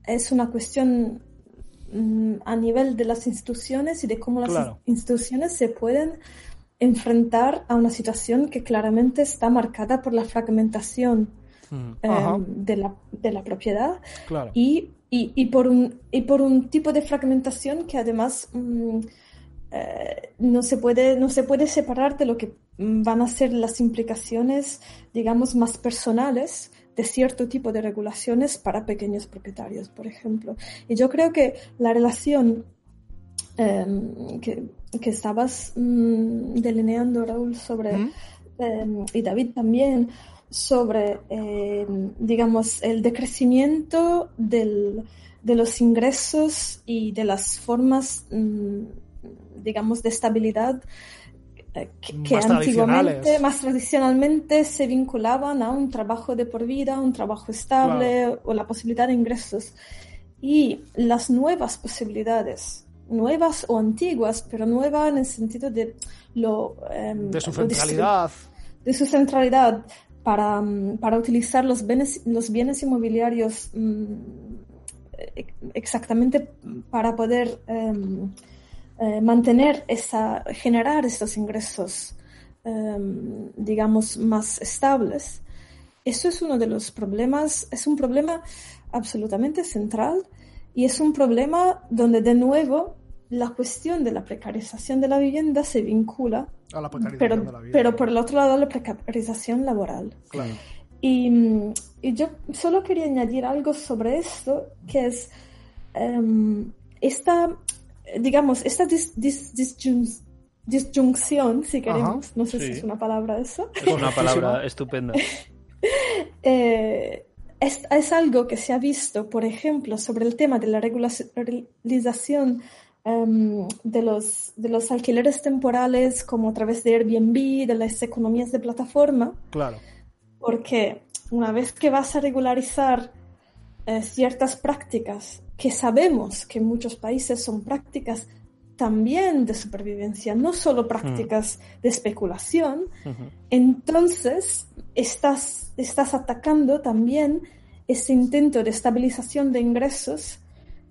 es una cuestión a nivel de las instituciones y de cómo las claro. instituciones se pueden enfrentar a una situación que claramente está marcada por la fragmentación mm. eh, de, la, de, la, propiedad claro. y, y, y, por un, y por un tipo de fragmentación que además mm, eh, no, se puede, no se puede separar de lo que van a ser las implicaciones, digamos, más personales de cierto tipo de regulaciones para pequeños propietarios, por ejemplo. Y yo creo que la relación eh, que, que, estabas mmm, delineando, Raúl, sobre, ¿Mm? eh, y David también, sobre, eh, digamos, el decrecimiento del, de los ingresos y de las formas, mmm, digamos, de estabilidad que, que antiguamente, más tradicionalmente se vinculaban a un trabajo de por vida, un trabajo estable claro. o la posibilidad de ingresos. Y las nuevas posibilidades, nuevas o antiguas, pero nuevas en el sentido de lo... Eh, de su centralidad. De su centralidad para, para utilizar los bienes, los bienes inmobiliarios mmm, exactamente para poder... Eh, eh, mantener esa, generar estos ingresos, eh, digamos, más estables. Eso es uno de los problemas, es un problema absolutamente central y es un problema donde de nuevo la cuestión de la precarización de la vivienda se vincula, a la pero, de la pero por el otro lado la precarización laboral. Claro. Y, y, yo solo quería añadir algo sobre esto, que es um, esta digamos, esta dis, dis, disjun, disjunción, si queremos, Ajá, no sé sí. si es una palabra eso. Es una palabra estupenda. eh, es, es, algo que se ha visto, por ejemplo, sobre el tema de la regularización um, de, los, de los alquileres temporales, como a través de Airbnb, de las economías de plataforma. Claro. Porque una vez que vas a regularizar eh, ciertas prácticas que sabemos que en muchos países son prácticas también de supervivencia, no solo prácticas de especulación, entonces estás, estás atacando también ese intento de estabilización de ingresos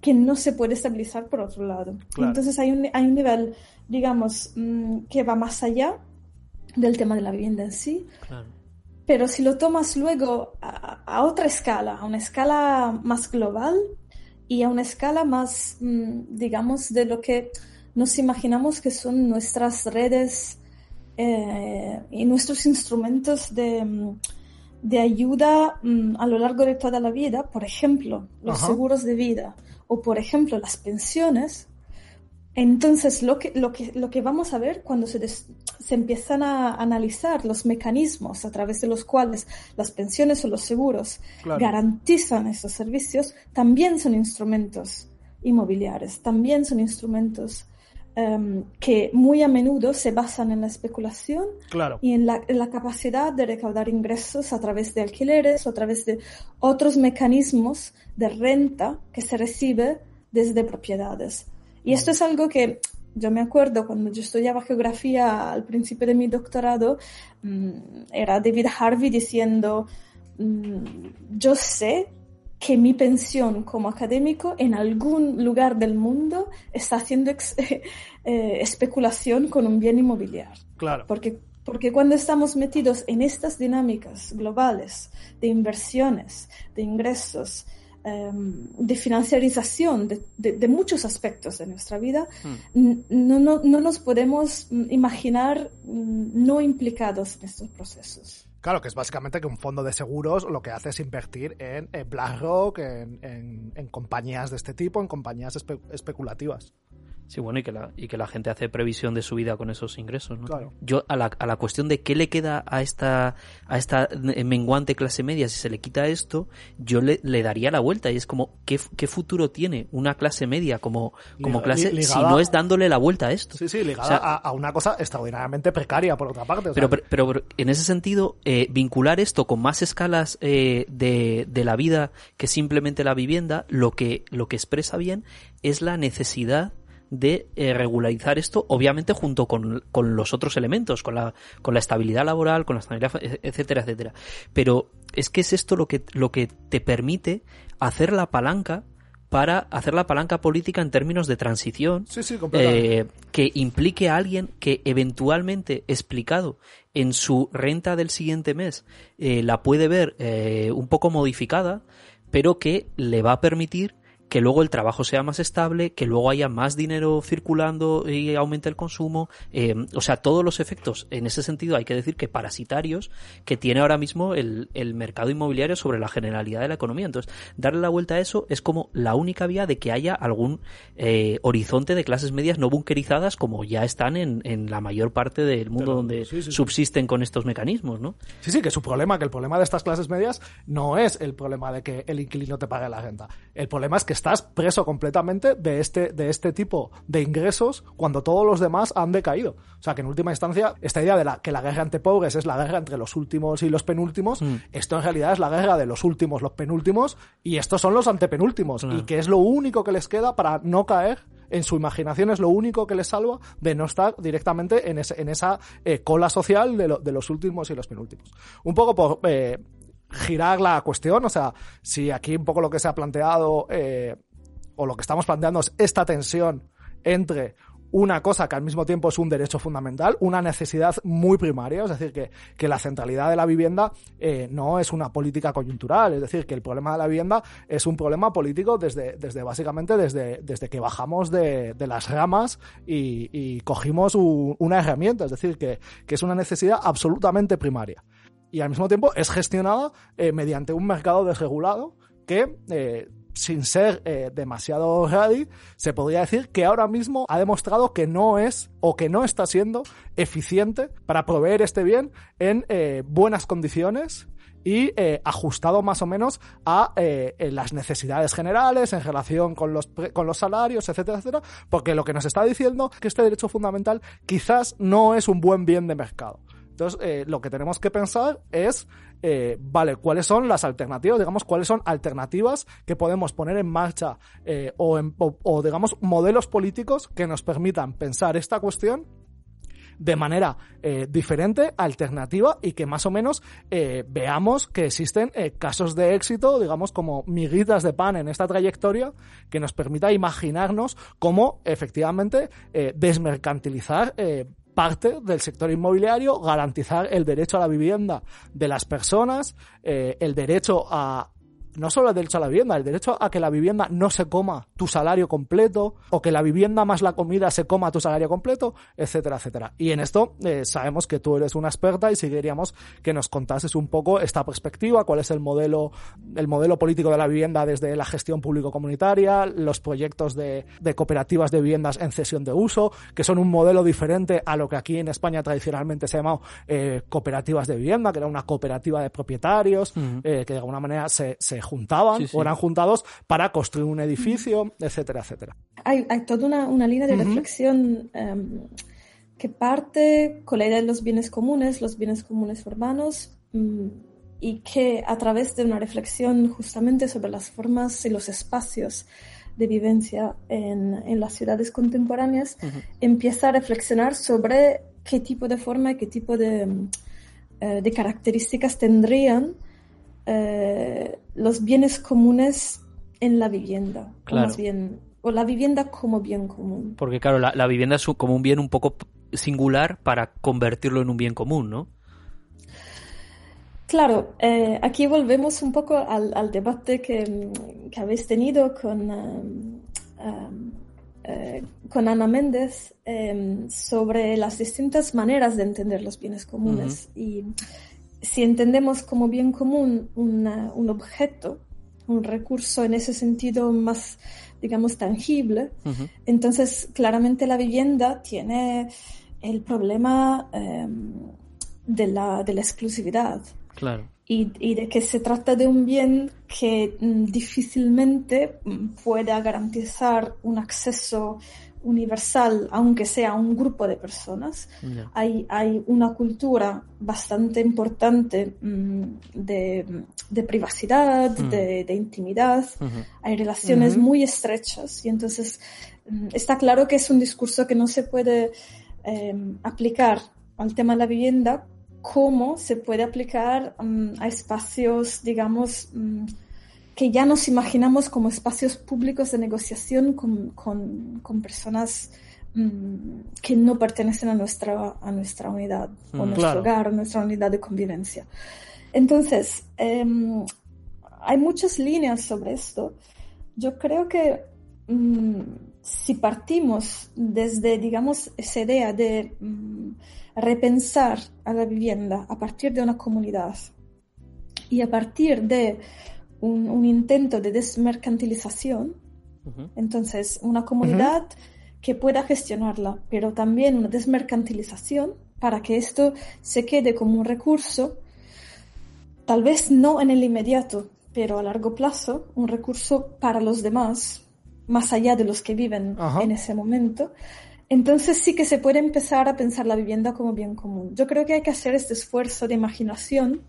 que no se puede estabilizar por otro lado. Entonces hay un, hay un nivel, digamos, mm, que va más allá del tema de la vivienda en sí. Pero si lo tomas luego a, otra escala, a una escala más global y a una escala más, mm, digamos, de lo que nos imaginamos que son nuestras redes eh, y nuestros instrumentos de, mm, de ayuda a lo largo de toda la vida, por ejemplo, los seguros de vida o, por ejemplo, las pensiones, entonces, lo que, lo que, lo que vamos a ver cuando se, se, empiezan a analizar los mecanismos a través de los cuales las pensiones o los seguros garantizan esos servicios, también son instrumentos inmobiliarios, también son instrumentos em, que muy a menudo se basan en la especulación y en la, en la, capacidad de recaudar ingresos a través de alquileres o a través de otros mecanismos de renta que se recibe desde propiedades. Y esto es algo que yo me acuerdo cuando yo estudiaba geografía al principio de mi doctorado, mm, era David Harvey diciendo, mm, yo sé que mi pensión como académico en algún lugar del mundo está haciendo eh, especulación con un bien inmobiliario. Claro. Porque, porque cuando estamos metidos en estas dinámicas globales de inversiones, de ingresos, de financiarización de, muchos aspectos de nuestra vida, hmm. no, no, no, nos podemos imaginar mm, no implicados en estos procesos. Claro, que es básicamente que un fondo de seguros lo que hace es invertir en, BlackRock, en, en, compañías de este tipo, en compañías especulativas. Sí, bueno, y que, la, y que la gente hace previsión de su vida con esos ingresos, ¿no? Claro. Yo, a la, a la cuestión de qué le queda a esta, a esta menguante clase media si se le quita esto, yo le, le daría la vuelta y es como, ¿qué, qué futuro tiene una clase media como, como clase si no es dándole la vuelta a esto? Sí, sí, ligada a, una cosa extraordinariamente precaria, por otra parte. pero, pero, en ese sentido, eh, vincular esto con más escalas eh, de, de la vida que simplemente la vivienda, lo que, lo que expresa bien es la necesidad de eh, regularizar esto, obviamente junto con, con, los otros elementos, con la, con la estabilidad laboral, con la estabilidad, etcétera, etcétera. Pero es que es esto lo que, lo que te permite hacer la palanca para hacer la palanca política en términos de transición eh, que implique a alguien que eventualmente explicado en su renta del siguiente mes eh, la puede ver un poco modificada pero que le va a permitir que luego el trabajo sea más estable, que luego haya más dinero circulando y aumente el consumo. Eh, o sea, todos los efectos, en ese sentido hay que decir que parasitarios que tiene ahora mismo el, el mercado inmobiliario sobre la generalidad de la economía. Entonces, darle la vuelta a eso es como la única vía de que haya algún eh, horizonte de clases medias no bunkerizadas como ya están en, en la mayor parte del mundo donde subsisten con estos mecanismos, ¿no? Sí, sí, que su problema, que el problema de estas clases medias no es el problema de que el inquilino te pague la renta. El problema es que estás preso completamente de este, de este tipo de ingresos cuando todos los demás han decaído. O sea que en última instancia, esta idea de la, que la guerra entre pobres es la guerra entre los últimos y los penúltimos, mm. esto en realidad es la guerra de los últimos, los penúltimos, y estos son los antepenúltimos, y que es lo único que les queda para no caer en su imaginación es lo único que les salva de no estar directamente en, en esa eh, cola social de, de, los últimos y los penúltimos. Un poco por eh, girar la cuestión, o sea, si aquí un poco lo que se ha planteado eh, o lo que estamos planteando es esta tensión entre una cosa que al mismo tiempo es un derecho fundamental, una necesidad muy primaria, es decir, que, que la centralidad de la vivienda eh, no es una política coyuntural, es decir, que el problema de la vivienda es un problema político desde, desde básicamente desde, desde que bajamos de, de las ramas y, y cogimos una herramienta, es decir, que, que es una necesidad absolutamente primaria. Y al mismo tiempo es gestionada eh, mediante un mercado desregulado que eh, sin ser eh, demasiado ready, se podría decir que ahora mismo ha demostrado que no es o que no está siendo eficiente para proveer este bien en buenas condiciones y ajustado más o menos a las necesidades generales en relación con los, con los salarios, etcétera, etcétera, porque lo que nos está diciendo es que este derecho fundamental quizás no es un buen bien de mercado Entonces, eh, lo que tenemos que pensar es, eh, vale, cuáles son las alternativas, digamos, cuáles son alternativas que podemos poner en marcha eh, o, o, digamos, modelos políticos que nos permitan pensar esta cuestión de manera eh, diferente, alternativa y que más o menos eh, veamos que existen eh, casos de éxito, digamos como miguitas de pan en esta trayectoria que nos permita imaginarnos cómo efectivamente desmercantilizar parte del sector inmobiliario, garantizar el derecho a la vivienda de las personas, el derecho a no solo el derecho a la vivienda, el derecho a que la vivienda no se coma tu salario completo, o que la vivienda más la comida se coma tu salario completo, etcétera, etcétera. Y en esto eh, sabemos que tú eres una experta y si queríamos que nos contases un poco esta perspectiva, cuál es el modelo, el modelo político de la vivienda desde la gestión público-comunitaria, los proyectos de, de cooperativas de viviendas en cesión de uso, que son un modelo diferente a lo que aquí en España tradicionalmente se ha llamado eh, cooperativas de vivienda, que era una cooperativa de propietarios, eh, que de alguna manera se, se juntaban o eran juntados para construir un edificio, etcétera, etcétera. Hay, hay toda una, una, línea de reflexión em, que parte con la idea de los bienes comunes, los bienes comunes urbanos, mm, y que a través de una reflexión justamente sobre las formas y los espacios de vivencia en, en las ciudades contemporáneas, empieza a reflexionar sobre qué tipo de forma y qué tipo de, eh, de características tendrían eh, los bienes comunes en la vivienda. Claro. O, más bien, o la vivienda como bien común. Porque claro, la, la, vivienda es como un bien un poco singular para convertirlo en un bien común, ¿no? Claro, eh, aquí volvemos un poco al, al debate que, que, habéis tenido con, um, um, eh, con Ana Méndez eh, sobre las distintas maneras de entender los bienes comunes. Uh -huh. Y si entendemos como bien común una, un objeto, un recurso en ese sentido más, digamos, tangible, uh -huh. entonces claramente la vivienda tiene el problema eh, de, la, de la exclusividad. Claro. Y, y, de que se trata de un bien que mm, difícilmente mm, pueda garantizar un acceso universal, aunque sea un grupo de personas. Yeah. Hay, hay, una cultura bastante importante mmm, de, de, privacidad, mm. de, de, intimidad, uh -huh. hay relaciones uh -huh. muy estrechas y entonces mmm, está claro que es un discurso que no se puede eh, aplicar al tema de la vivienda como se puede aplicar um, a espacios, digamos, que ya nos imaginamos como espacios públicos de negociación con, con, con personas um, que no pertenecen a nuestra, a nuestra unidad, o nuestro claro. hogar, a nuestra unidad de convivencia. Entonces, hay muchas líneas sobre esto. Yo creo que si partimos desde, digamos, esa idea de repensar a la vivienda a partir de una comunidad y a partir de un, un intento de desmercantilización, uh -huh. entonces una comunidad uh -huh. que pueda gestionarla, pero también una desmercantilización para que esto se quede como un recurso, tal vez no en el inmediato, pero a largo plazo, un recurso para los demás, más allá de los que viven en ese momento, entonces sí que se puede empezar a pensar la vivienda como bien común. Yo creo que hay que hacer este esfuerzo de imaginación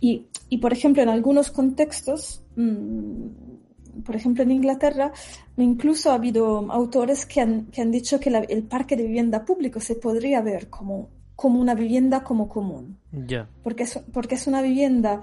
y, y por ejemplo, en algunos contextos, mmm, por ejemplo, en Inglaterra, incluso ha habido autores que han, que han dicho que la, el parque de vivienda público se podría ver como, como una vivienda como común. Yeah. Porque, es, porque es una vivienda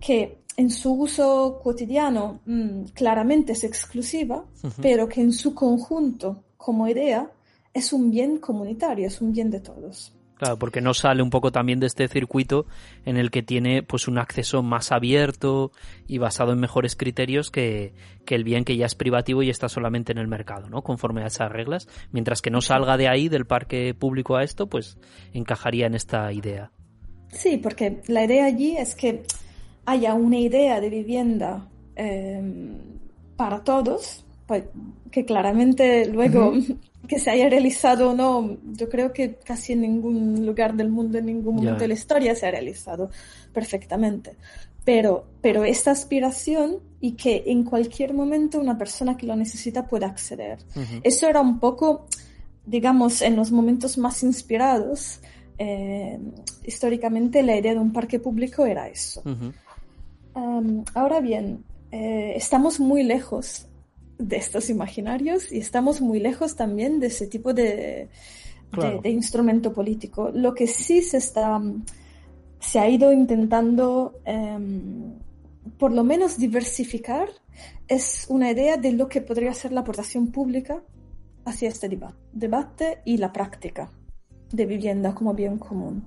que en su uso cotidiano mmm, claramente es exclusiva, uh -huh. pero que en su conjunto, como idea, es un bien comunitario, es un bien de todos. Claro, porque no sale un poco también de este circuito en el que tiene pues un acceso más abierto y basado en mejores criterios que, que, el bien que ya es privativo y está solamente en el mercado, ¿no? Conforme a esas reglas. Mientras que no salga de ahí, del parque público a esto, pues encajaría en esta idea. Sí, porque la idea allí es que haya una idea de vivienda eh, para todos, pues, que claramente luego uh -huh. que se haya realizado o no, yo creo que casi en ningún lugar del mundo, en ningún momento yeah. de la historia se ha realizado perfectamente. Pero, pero esta aspiración y que en cualquier momento una persona que lo necesita pueda acceder. Uh -huh. Eso era un poco, digamos, en los momentos más inspirados, eh, históricamente la idea de un parque público era eso. ahora bien, eh, estamos muy lejos de estos imaginarios y estamos muy lejos también de ese tipo de, de, instrumento político. Lo que sí se está, se ha ido intentando, em, por lo menos diversificar, es una idea de lo que podría ser la aportación pública hacia este debate y la práctica de vivienda como bien común.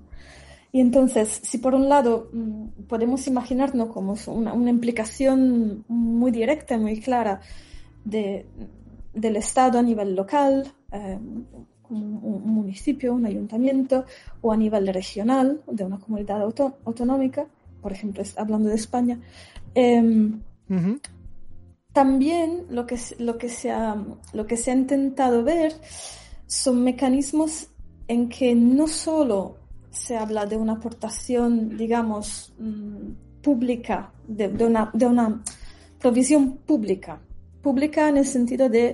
Y entonces, si por un lado mm, podemos imaginarnos como una, una implicación muy directa, muy clara de, del Estado a nivel local, eh, un, municipio, un ayuntamiento, o a nivel regional, de una comunidad autonómica, por ejemplo, hablando de España, em, también lo que, lo, que se ha, lo que se ha intentado ver son mecanismos en que no solo se habla de una aportación, digamos, mm, pública, de, una, de una provisión pública, pública en el sentido de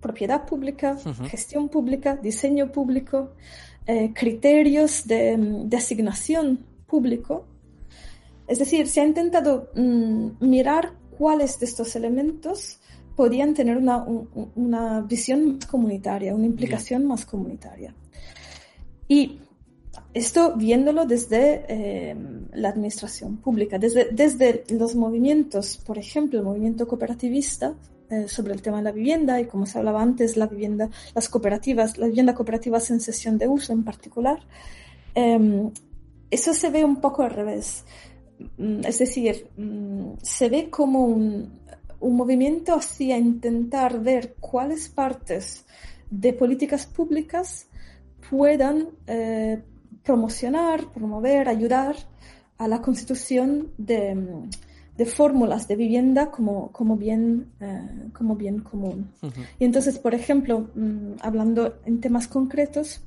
propiedad pública, gestión pública, diseño público, eh, criterios de, mm, de, asignación público. Es decir, se ha intentado mm, mirar cuáles de estos elementos podían tener una, una visión más comunitaria, una implicación más comunitaria. Y esto viéndolo desde eh, la administración pública, desde, desde los movimientos, por ejemplo, el movimiento cooperativista eh, sobre el tema de la vivienda y como se hablaba antes, la vivienda, las cooperativas, la vivienda cooperativa en sesión de uso en particular, em, eso se ve un poco al revés. Mm, es decir, mm, se ve como un, un movimiento hacia intentar ver cuáles partes de políticas públicas puedan eh, promocionar, promover, ayudar a la constitución de, de fórmulas de vivienda como, como, bien, eh, como bien común. Y entonces, por ejemplo, mm, hablando en temas concretos,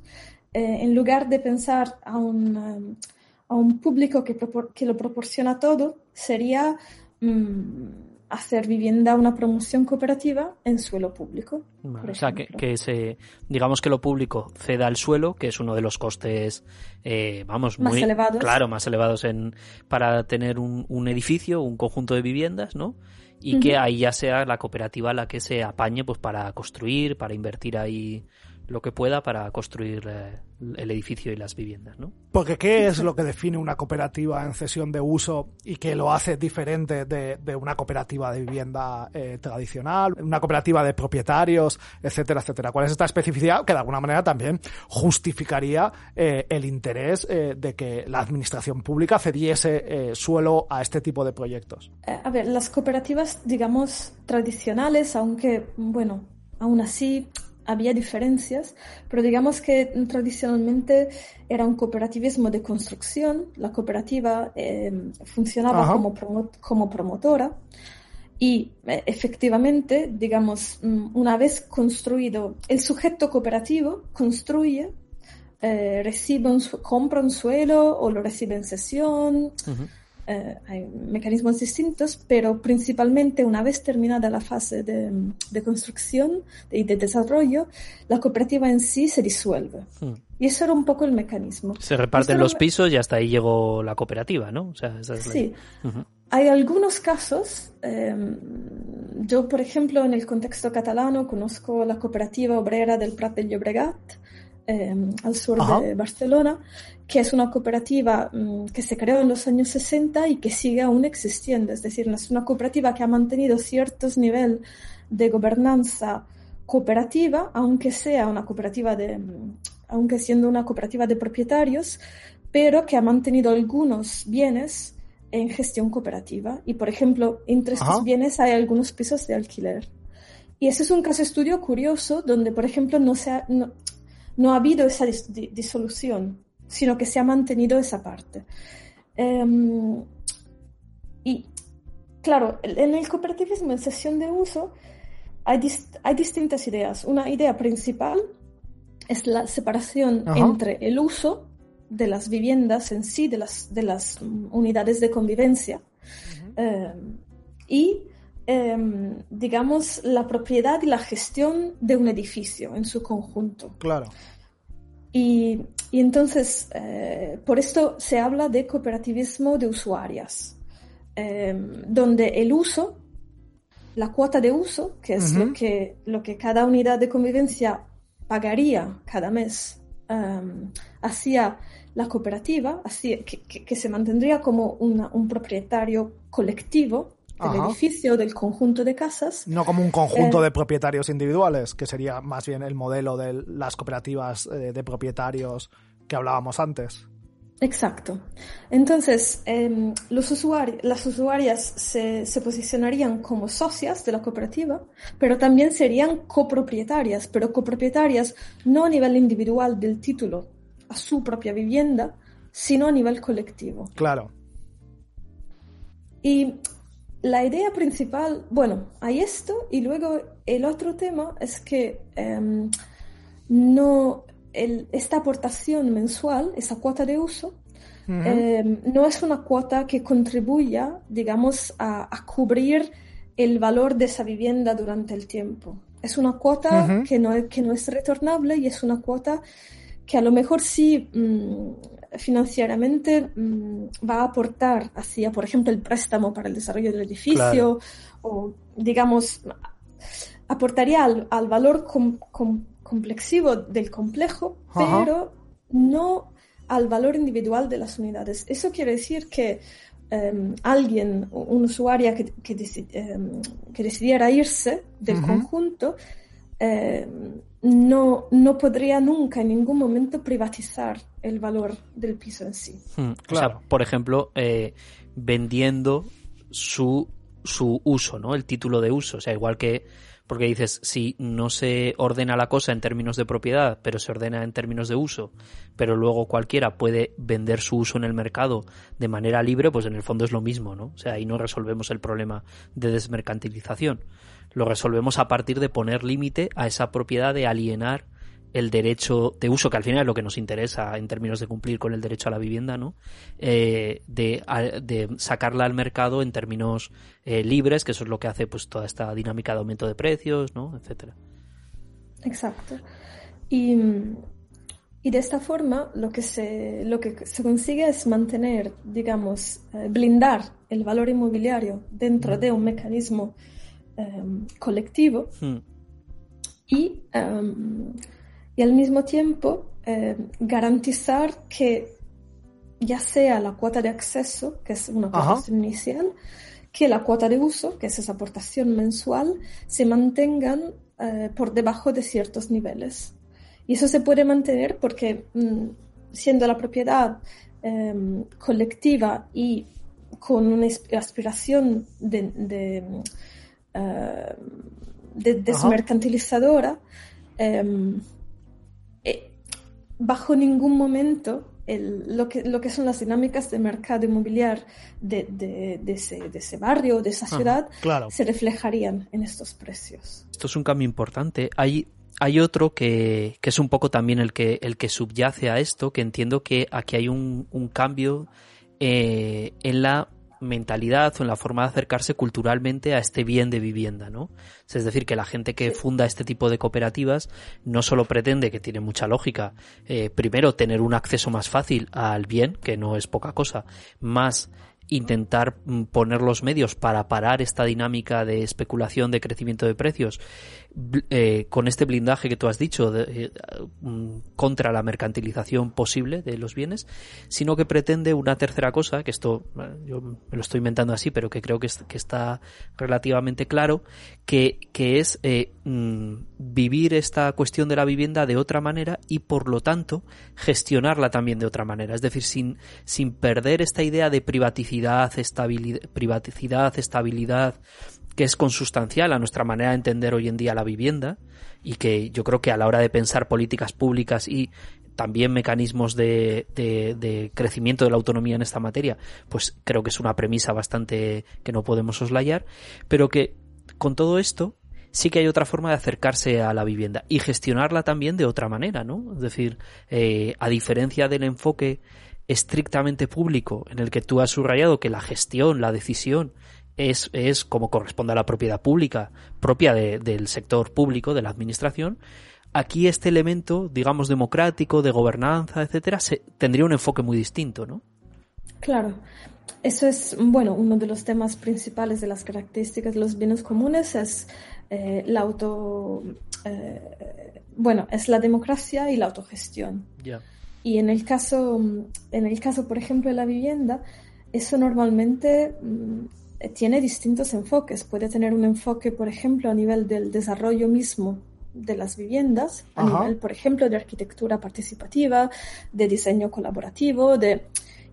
eh, en lugar de pensar a un, a un público que, que, lo proporciona todo, sería mm, hacer vivienda una promoción cooperativa en suelo público. o sea, que, que, se, digamos que lo público ceda el suelo, que es uno de los costes, eh, vamos, más muy elevados. claro, más elevados en, para tener un, un edificio, un conjunto de viviendas, ¿no? Y que ahí ya sea la cooperativa la que se apañe, pues, para construir, para invertir ahí lo que pueda para construir eh, el edificio y las viviendas, ¿no? Porque ¿qué es lo que define una cooperativa en cesión de uso y que lo hace diferente de, una cooperativa de vivienda eh, tradicional, una cooperativa de propietarios, etcétera, etcétera? ¿Cuál es esta especificidad que de alguna manera también justificaría eh, el interés de que la administración pública cediese suelo a este tipo de proyectos? A ver, las cooperativas, digamos, tradicionales, aunque, bueno, aún así había diferencias, pero digamos que tradicionalmente era un cooperativismo de construcción, la cooperativa eh, funcionaba como, como promotora y eh, efectivamente, digamos, mm, una vez construido, el sujeto cooperativo construye, eh, recibe un, compra un suelo o lo recibe en sesión. Eh, hay mecanismos distintos, pero principalmente una vez terminada la fase de, construcción y de, desarrollo, la cooperativa en sí se disuelve. Hmm. Y eso era un poco el mecanismo. Se reparten los pisos y hasta ahí llegó la cooperativa, ¿no? sí. Hay algunos casos, em, yo por ejemplo en el contexto catalano conozco la cooperativa obrera del Prat del Llobregat, em, al sur de Barcelona, que es una cooperativa mm, que se creó en los años 60 y que sigue aún existiendo. Es decir, es una cooperativa que ha mantenido ciertos niveles de gobernanza cooperativa, aunque sea una cooperativa de, mm, aunque siendo una cooperativa de propietarios, pero que ha mantenido algunos bienes en gestión cooperativa. Y, por ejemplo, entre estos bienes hay algunos pisos de alquiler. Y ese es un caso estudio curioso donde, por ejemplo, no, se ha, no, ha habido esa disolución sino que se ha mantenido esa parte. Em, y claro, en el cooperativismo en sesión de uso hay, hay distintas ideas. Una idea principal es la separación entre el uso de las viviendas en sí, de las, de las unidades de convivencia, em, y, em, digamos, la propiedad y la gestión de un edificio en su conjunto. Claro. Y, entonces, eh, por esto se habla de cooperativismo de usuarias, em, donde el uso, la cuota de uso, que es lo, que, lo que cada unidad de convivencia pagaría cada mes em, hacia la cooperativa, así que, se mantendría como un propietario colectivo del edificio, del conjunto de casas. No como un conjunto eh, de propietarios individuales, que sería más bien el modelo de las cooperativas eh, de propietarios que hablábamos antes. Exacto. Entonces, em, los usuarios, las usuarias se, se, posicionarían como socias de la cooperativa, pero también serían copropietarias, pero copropietarias no a nivel individual del título a su propia vivienda, sino a nivel colectivo. Claro. Y la idea principal, bueno, hay esto y luego el otro tema es que em, no, esta aportación mensual, esa cuota de uso, em, no es una cuota que contribuya, digamos, a, cubrir el valor de esa vivienda durante el tiempo. Es una cuota que, no, que no es retornable y es una cuota que a lo mejor sí mm, financieramente mm, va a aportar hacia, por ejemplo, el préstamo para el desarrollo del edificio o, digamos, aportaría al, valor complexivo del complejo, pero no al valor individual de las unidades. Eso quiere decir que em, alguien, un usuario que, que, em, decidiera irse del conjunto, em, no, no podría nunca en ningún momento privatizar el valor del piso en sí. Hmm, claro. por ejemplo, eh, vendiendo su, su uso, ¿no? El título de uso. O sea, igual que porque dices, si no se ordena la cosa en términos de propiedad, pero se ordena en términos de uso, pero luego cualquiera puede vender su uso en el mercado de manera libre, pues en el fondo es lo mismo, ¿no? O sea, ahí no resolvemos el problema de desmercantilización lo resolvemos a partir de poner límite a esa propiedad de alienar el derecho de uso, que al final es lo que nos interesa en términos de cumplir con el derecho a la vivienda, ¿no? Eh, de, de, sacarla al mercado en términos eh, libres, que eso es lo que hace pues toda esta dinámica de aumento de precios, ¿no? etcétera. Exacto. Y, y, de esta forma lo que se, lo que se consigue es mantener, digamos, eh, blindar el valor inmobiliario dentro de un mecanismo Em, colectivo hmm. y, em, y, al mismo tiempo em, garantizar que ya sea la cuota de acceso, que es una aportación inicial, que la cuota de uso, que es esa aportación mensual, se mantengan eh, por debajo de ciertos niveles. Y eso se puede mantener porque mm, siendo la propiedad colectiva y con una aspiración de, eh, de desmercantilizadora, em, eh, bajo ningún momento lo, que, lo que son las dinámicas de mercado inmobiliario de, de, ese, barrio, de esa ciudad, se reflejarían en estos precios. Esto es un cambio importante. Hay, hay otro que, que, es un poco también el que, el que subyace a esto, que entiendo que aquí hay un, un cambio eh, en la mentalidad o en la forma de acercarse culturalmente a este bien de vivienda, ¿no? Es decir, que la gente que funda este tipo de cooperativas no solo pretende, que tiene mucha lógica, eh, primero tener un acceso más fácil al bien, que no es poca cosa, más intentar mm, poner los medios para parar esta dinámica de especulación de crecimiento de precios eh, con este blindaje que tú has dicho eh, mm, contra la mercantilización posible de los bienes, sino que pretende una tercera cosa, que esto yo me lo estoy inventando así, pero que creo que, que está relativamente claro, que, que es eh, mm, vivir esta cuestión de la vivienda de otra manera y por lo tanto gestionarla también de otra manera. Es decir, sin, sin perder esta idea de privaticidad, estabilidad, privaticidad, estabilidad, que es consustancial a nuestra manera de entender hoy en día la vivienda y que yo creo que a la hora de pensar políticas públicas y también mecanismos de, de, crecimiento de la autonomía en esta materia, pues creo que es una premisa bastante que no podemos soslayar, pero que con todo esto sí que hay otra forma de acercarse a la vivienda y gestionarla también de otra manera, ¿no? Es decir, eh, a diferencia del enfoque estrictamente público en el que tú has subrayado que la gestión, la decisión es, es como corresponde a la propiedad pública, propia del sector público, de la administración, aquí este elemento, digamos, democrático, de gobernanza, etcétera, se, tendría un enfoque muy distinto, ¿no? Claro. Eso es, bueno, uno de los temas principales de las características de los bienes comunes es eh, la auto, eh, bueno, es la democracia y la autogestión. Y en el caso, en el caso, por ejemplo, de la vivienda, eso normalmente mm, tiene distintos enfoques. Puede tener un enfoque, por ejemplo, a nivel del desarrollo mismo de las viviendas, a nivel, por ejemplo, de arquitectura participativa, de diseño colaborativo, de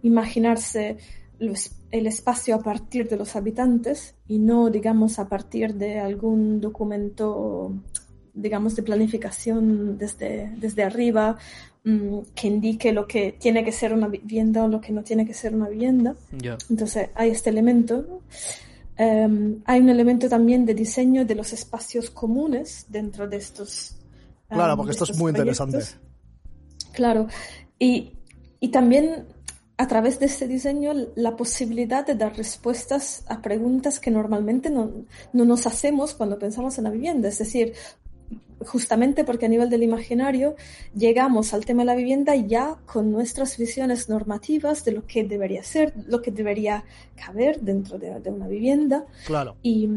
imaginarse el espacio a partir de los habitantes y no, digamos, a partir de algún documento, digamos, de planificación desde, desde arriba mm, que indique lo que tiene que ser una vivienda o lo que no tiene que ser una vivienda. Entonces, hay este elemento. Em, hay un elemento también de diseño de los espacios comunes dentro de estos. Claro, porque esto es muy interesante. Claro. Y, y también a través de este diseño la posibilidad de dar respuestas a preguntas que normalmente no, no, nos hacemos cuando pensamos en la vivienda. Es decir, justamente porque a nivel del imaginario llegamos al tema de la vivienda ya con nuestras visiones normativas de lo que debería ser, lo que debería caber dentro de, de una vivienda. Claro. Y,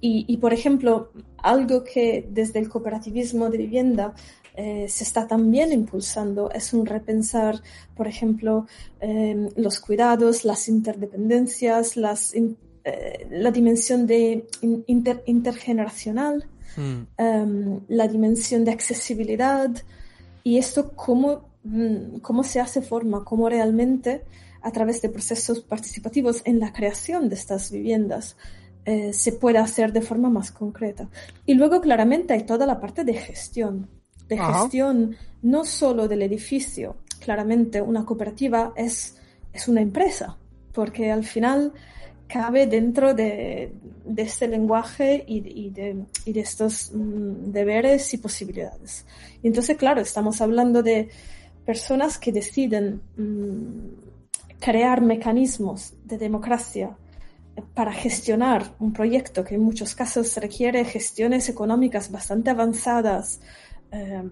y, y, por ejemplo, algo que desde el cooperativismo de vivienda eh, se está también impulsando es un repensar, por ejemplo, em, los cuidados, las interdependencias, las, eh, la dimensión de intergeneracional, mm. em, la dimensión de accesibilidad y esto cómo, mm, cómo se hace forma, cómo realmente a través de procesos participativos en la creación de estas viviendas eh, se puede hacer de forma más concreta. Y luego claramente hay toda la parte de gestión de gestión no solo del edificio. Claramente una cooperativa es, es una empresa, porque al final cabe dentro de, de este lenguaje y, de, y de, estos mm, deberes y posibilidades. Y entonces, claro, estamos hablando de personas que deciden mm, crear mecanismos de democracia para gestionar un proyecto que en muchos casos requiere gestiones económicas bastante avanzadas, Em,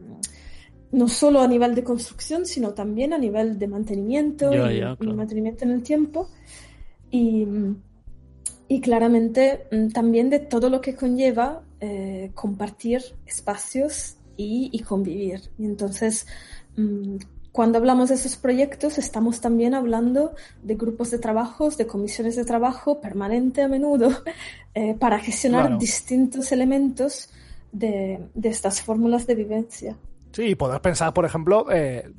no solo a nivel de construcción, sino también a nivel de mantenimiento y, mantenimiento en el tiempo. Y, y claramente mm, también de todo lo que conlleva eh, compartir espacios y, y, convivir. Y entonces, mm, cuando hablamos de esos proyectos, estamos también hablando de grupos de trabajos, de comisiones de trabajo permanente a menudo, eh, para gestionar distintos elementos de, de estas fórmulas de vivencia. Sí, y poder pensar, por ejemplo, eh,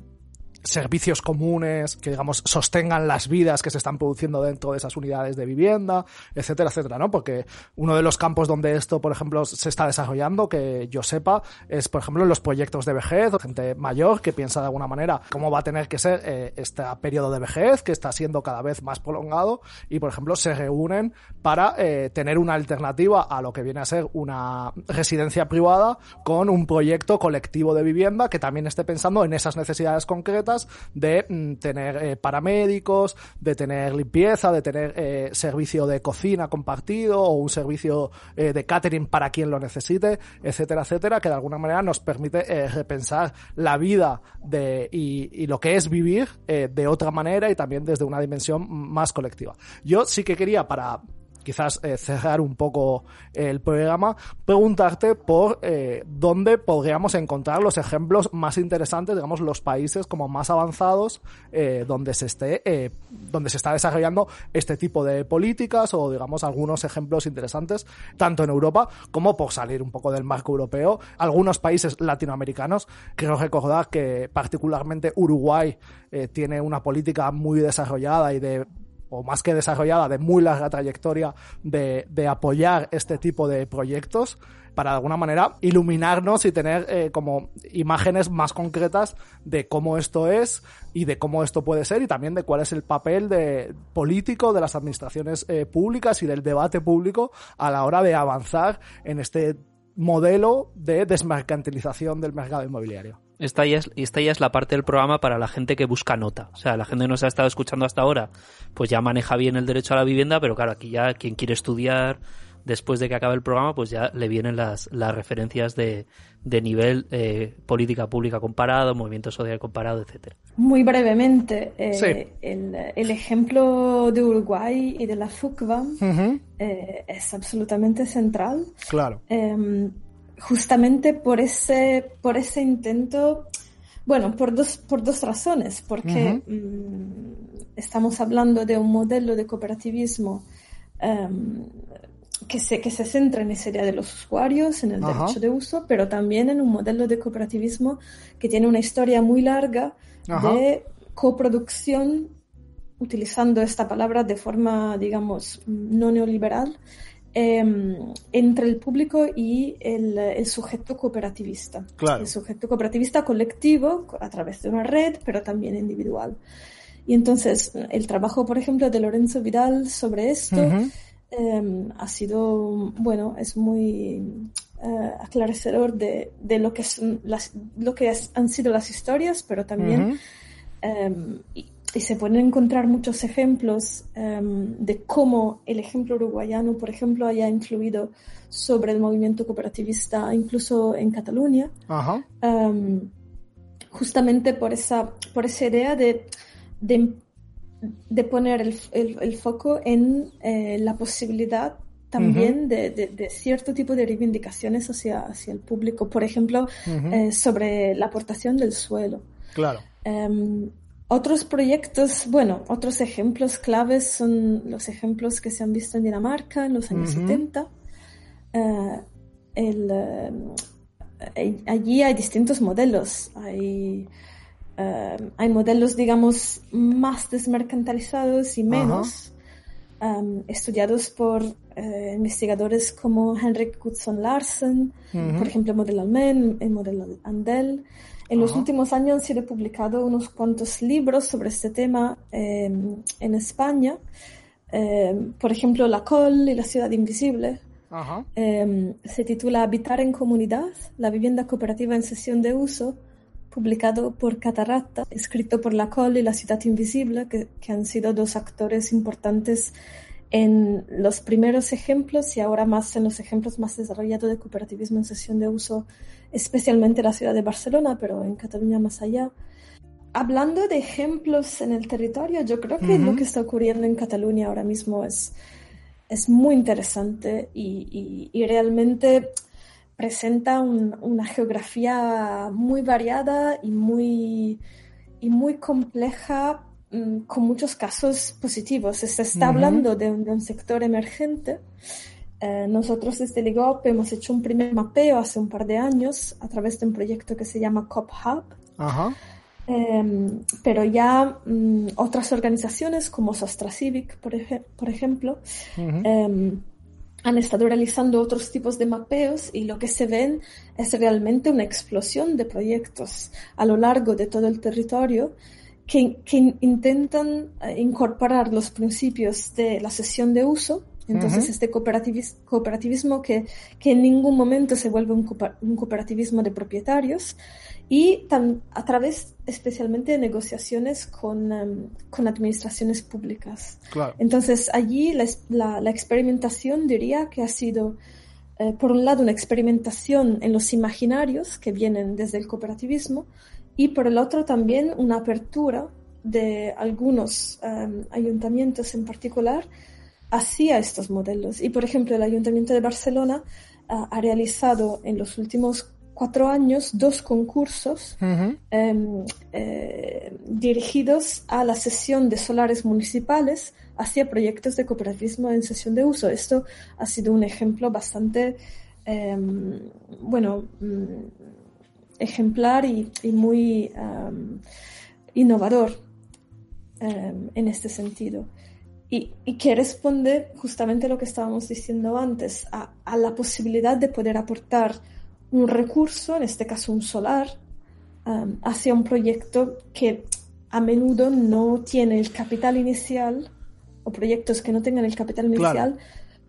servicios comunes que, digamos, sostengan las vidas que se están produciendo dentro de esas unidades de vivienda, etcétera, etcétera, ¿no? Porque uno de los campos donde esto, por ejemplo, se está desarrollando, que yo sepa, es, por ejemplo, en los proyectos de vejez, gente mayor que piensa de alguna manera cómo va a tener que ser eh, este periodo de vejez, que está siendo cada vez más prolongado, y, por ejemplo, se reúnen para eh, tener una alternativa a lo que viene a ser una residencia privada con un proyecto colectivo de vivienda que también esté pensando en esas necesidades concretas de mm, tener eh, paramédicos, de tener limpieza, de tener eh, servicio de cocina compartido o un servicio eh, de catering para quien lo necesite, etcétera, etcétera, que de alguna manera nos permite repensar la vida y, lo que es vivir de otra manera y también desde una dimensión más colectiva. Yo sí que quería para quizás eh, cerrar un poco el programa, preguntarte por eh, dónde podríamos encontrar los ejemplos más interesantes, digamos, los países como más avanzados eh, donde se esté, donde se está desarrollando este tipo de políticas o, digamos, algunos ejemplos interesantes, tanto en Europa como por salir un poco del marco europeo. Algunos países latinoamericanos, quiero recordar que particularmente Uruguay tiene una política muy desarrollada y de o más que desarrollada, de muy larga trayectoria de, de apoyar este tipo de proyectos para de alguna manera iluminarnos y tener eh, como imágenes más concretas de cómo esto es y de cómo esto puede ser y también de cuál es el papel de político de las administraciones eh, públicas y del debate público a la hora de avanzar en este modelo de desmercantilización del mercado inmobiliario. Esta ya, es, esta ya es la parte del programa para la gente que busca nota. O sea, la gente que nos ha estado escuchando hasta ahora, pues ya maneja bien el derecho a la vivienda, pero claro, aquí ya quien quiere estudiar después de que acabe el programa, pues ya le vienen las, las referencias de, de nivel eh, política pública comparado, movimiento social comparado, etcétera. Muy brevemente, eh, el, ejemplo de Uruguay y de la FUCBA eh, es absolutamente central. Claro. Justamente por ese, por ese intento, bueno, por dos, por dos razones, porque mm, estamos hablando de un modelo de cooperativismo em, que se, que se centra en esa idea de los usuarios, en el derecho de uso, pero también en un modelo de cooperativismo que tiene una historia muy larga de coproducción, utilizando esta palabra de forma, digamos, no neoliberal, entre el público y el, sujeto cooperativista. El sujeto cooperativista colectivo a través de una red, pero también individual. Y entonces el trabajo, por ejemplo, de Lorenzo Vidal sobre esto Em, ha sido, bueno, es muy uh, aclarecedor de, de, lo que, son las, lo que han sido las historias, pero también, em, y, se pueden encontrar muchos ejemplos em, de cómo el ejemplo uruguayano, por ejemplo, haya influido sobre el movimiento cooperativista, incluso en Cataluña, justamente por esa, por esa idea de, de de poner el, el, foco en eh, la posibilidad también de, de, cierto tipo de reivindicaciones hacia, hacia el público, por ejemplo, eh, sobre la aportación del suelo. Claro. Em, otros proyectos, bueno, otros ejemplos claves son los ejemplos que se han visto en Dinamarca en los años 70. Eh, el, allí hay distintos modelos. Hay eh, hay modelos, digamos, más desmercantilizados y menos, um, estudiados por uh, investigadores como Henrik Goodson Larsen, por ejemplo, el modelo Almen, el modelo Andel. En los últimos años han sido publicados unos cuantos libros sobre este tema um, en España. Um, por ejemplo, La Col y la ciudad invisible, se titula Habitar en comunidad, la vivienda cooperativa en sesión de uso, publicado por Catarata, escrito por La Colle y La Ciudad Invisible, que, han sido dos actores importantes en los primeros ejemplos y ahora más en los ejemplos más desarrollados de cooperativismo en sesión de uso, especialmente en la ciudad de Barcelona, pero en Cataluña más allá. Hablando de ejemplos en el territorio, yo creo que lo que está ocurriendo en Cataluña ahora mismo es, es muy interesante y, y realmente presenta una geografía muy variada y muy, y muy compleja, con muchos casos positivos. Se está hablando de un, sector emergente. Eh, nosotros desde Ligop hemos hecho un primer mapeo hace un par de años a través de un proyecto que se llama COP Hub. Em, pero ya mm, otras organizaciones como Sostra Civic, por, por ejemplo, han estado realizando otros tipos de mapeos y lo que se ven es realmente una explosión de proyectos a lo largo de todo el territorio que, intentan eh, incorporar los principios de la sesión de uso. Entonces, este cooperativismo, que, que, en ningún momento se vuelve un, un cooperativismo de propietarios, y a través especialmente de negociaciones con, em, con administraciones públicas. Entonces allí la, la, experimentación diría que ha sido, eh, por un lado, una experimentación en los imaginarios que vienen desde el cooperativismo y por el otro también una apertura de algunos em, ayuntamientos en particular hacia estos modelos. Y por ejemplo, el Ayuntamiento de Barcelona ah, ha realizado en los últimos cuatro años dos concursos em, eh, dirigidos a la sesión de solares municipales hacia proyectos de cooperativismo en sesión de uso. Esto ha sido un ejemplo bastante, em, bueno, mm, ejemplar y, muy em, innovador en este sentido. Y, que responde justamente a lo que estábamos diciendo antes, a, a la posibilidad de poder aportar un recurso, en este caso un solar, um, hacia un proyecto que a menudo no tiene el capital inicial o proyectos que no tengan el capital inicial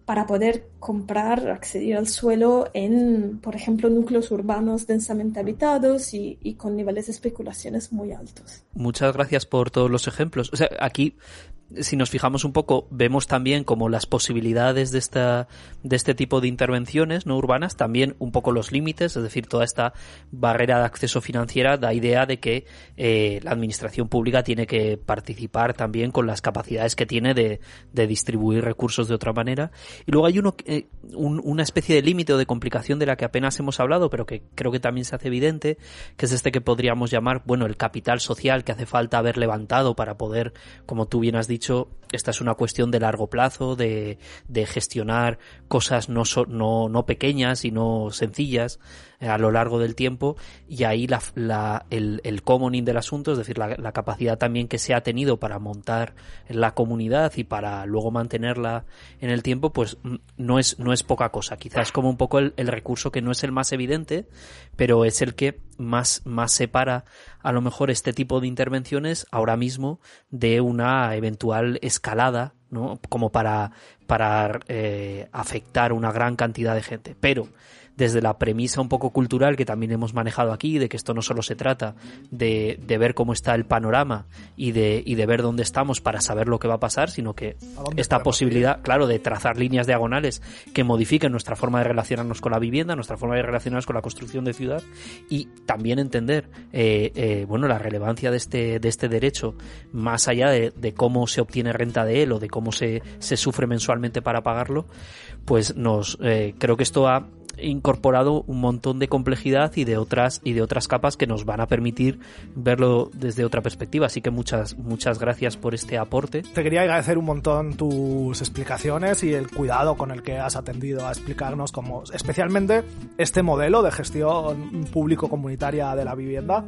para poder comprar, acceder al suelo en, por ejemplo, núcleos urbanos densamente habitados y, con niveles de especulaciones muy altos. Muchas gracias por todos los ejemplos. O sea, aquí si nos fijamos un poco, vemos también como las posibilidades de esta, de este tipo de intervenciones no urbanas, también un poco los límites, es decir, toda esta barrera de acceso financiera da idea de que eh, la administración pública tiene que participar también con las capacidades que tiene de, de distribuir recursos de otra manera. Y luego hay uno, eh, una especie de límite o de complicación de la que apenas hemos hablado, pero que creo que también se hace evidente, que es este que podríamos llamar, bueno, el capital social que hace falta haber levantado para poder, como tú bien has dicho, esta es una cuestión de largo plazo, de, de gestionar cosas no, no, no pequeñas y no sencillas a lo largo del tiempo y ahí la, la, el, el commoning del asunto, es decir, la, la, capacidad también que se ha tenido para montar la comunidad y para luego mantenerla en el tiempo, pues mm, no es, no es poca cosa. Quizás como un poco el, el recurso que no es el más evidente, pero es el que más, más separa a lo mejor este tipo de intervenciones ahora mismo de una eventual escalada, ¿no? Como para, para eh, afectar una gran cantidad de gente. Pero desde la premisa un poco cultural que también hemos manejado aquí, de que esto no solo se trata de, de ver cómo está el panorama y de, y de ver dónde estamos para saber lo que va a pasar, sino que esta posibilidad, claro, de trazar líneas diagonales que modifiquen nuestra forma de relacionarnos con la vivienda, nuestra forma de relacionarnos con la construcción de ciudad y también entender, eh, eh, bueno, la relevancia de este, de este derecho más allá de, de, cómo se obtiene renta de él o de cómo se, se sufre mensualmente para pagarlo, pues nos, eh, creo que esto ha incorporado un montón de complejidad y de otras y de otras capas que nos van a permitir verlo desde otra perspectiva. Así que muchas muchas gracias por este aporte. Te quería agradecer un montón tus explicaciones y el cuidado con el que has atendido a explicarnos cómo especialmente este modelo de gestión público comunitaria de la vivienda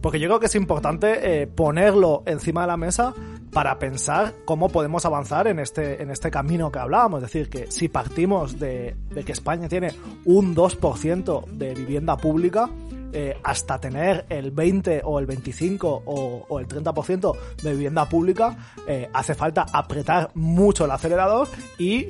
porque yo creo que es importante eh, ponerlo encima de la mesa para pensar cómo podemos avanzar en este, en este camino que hablábamos. Es decir, que si partimos de, de que España tiene un 2% de vivienda pública, eh, hasta tener el 20 o el 25 o, o el 30% de vivienda pública, eh, hace falta apretar mucho el acelerador y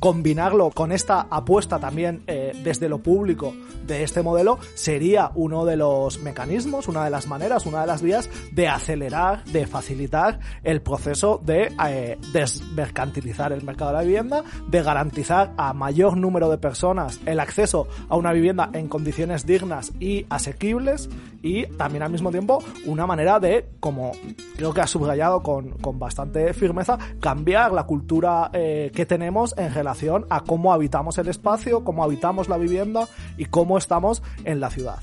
combinarlo con esta apuesta también eh, desde lo público de este modelo sería uno de los mecanismos, una de las maneras, una de las vías de acelerar, de facilitar el proceso de eh, desmercantilizar el mercado de la vivienda, de garantizar a mayor número de personas el acceso a una vivienda en condiciones dignas y asequibles y también al mismo tiempo una manera de, como creo que ha subrayado con, con bastante firmeza, cambiar la cultura eh, que tenemos en relación a cómo habitamos el espacio, cómo habitamos la vivienda y cómo estamos en la ciudad.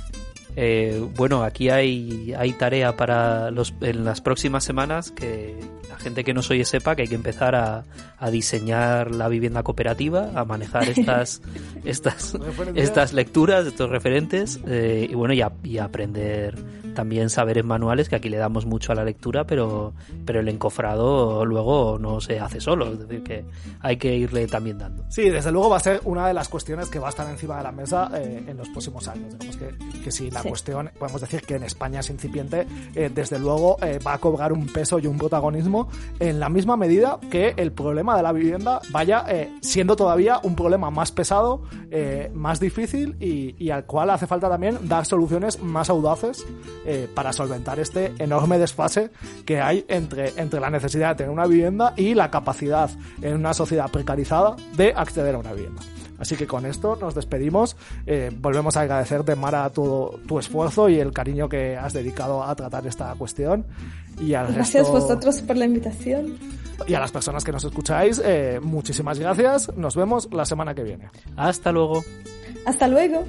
Eh, bueno, aquí hay, hay tarea para los, en las próximas semanas que gente que no soy sepa que hay que empezar a, a diseñar la vivienda cooperativa, a manejar estas, estas, estas lecturas, estos referentes eh, y bueno, y, a, y aprender también saberes manuales que aquí le damos mucho a la lectura, pero, pero el encofrado luego no se hace solo, es decir, que hay que irle también dando. Sí, desde luego va a ser una de las cuestiones que va a estar encima de la mesa eh, en los próximos años. Digamos que, que si la sí. cuestión, podemos decir que en España es incipiente, eh, desde luego eh, va a cobrar un peso y un protagonismo en la misma medida que el problema de la vivienda vaya eh, siendo todavía un problema más pesado, eh, más difícil y, al cual hace falta también dar soluciones más audaces eh, para solventar este enorme desfase que hay entre, entre la necesidad de tener una vivienda y la capacidad en una sociedad precarizada de acceder a una vivienda. Así que con esto nos despedimos. Eh, volvemos a agradecerte, Mara, tu, tu, esfuerzo y el cariño que has dedicado a tratar esta cuestión. Y al gracias resto... vosotros por la invitación. Y a las personas que nos escucháis, eh, muchísimas gracias. Nos vemos la semana que viene. Hasta luego. Hasta luego.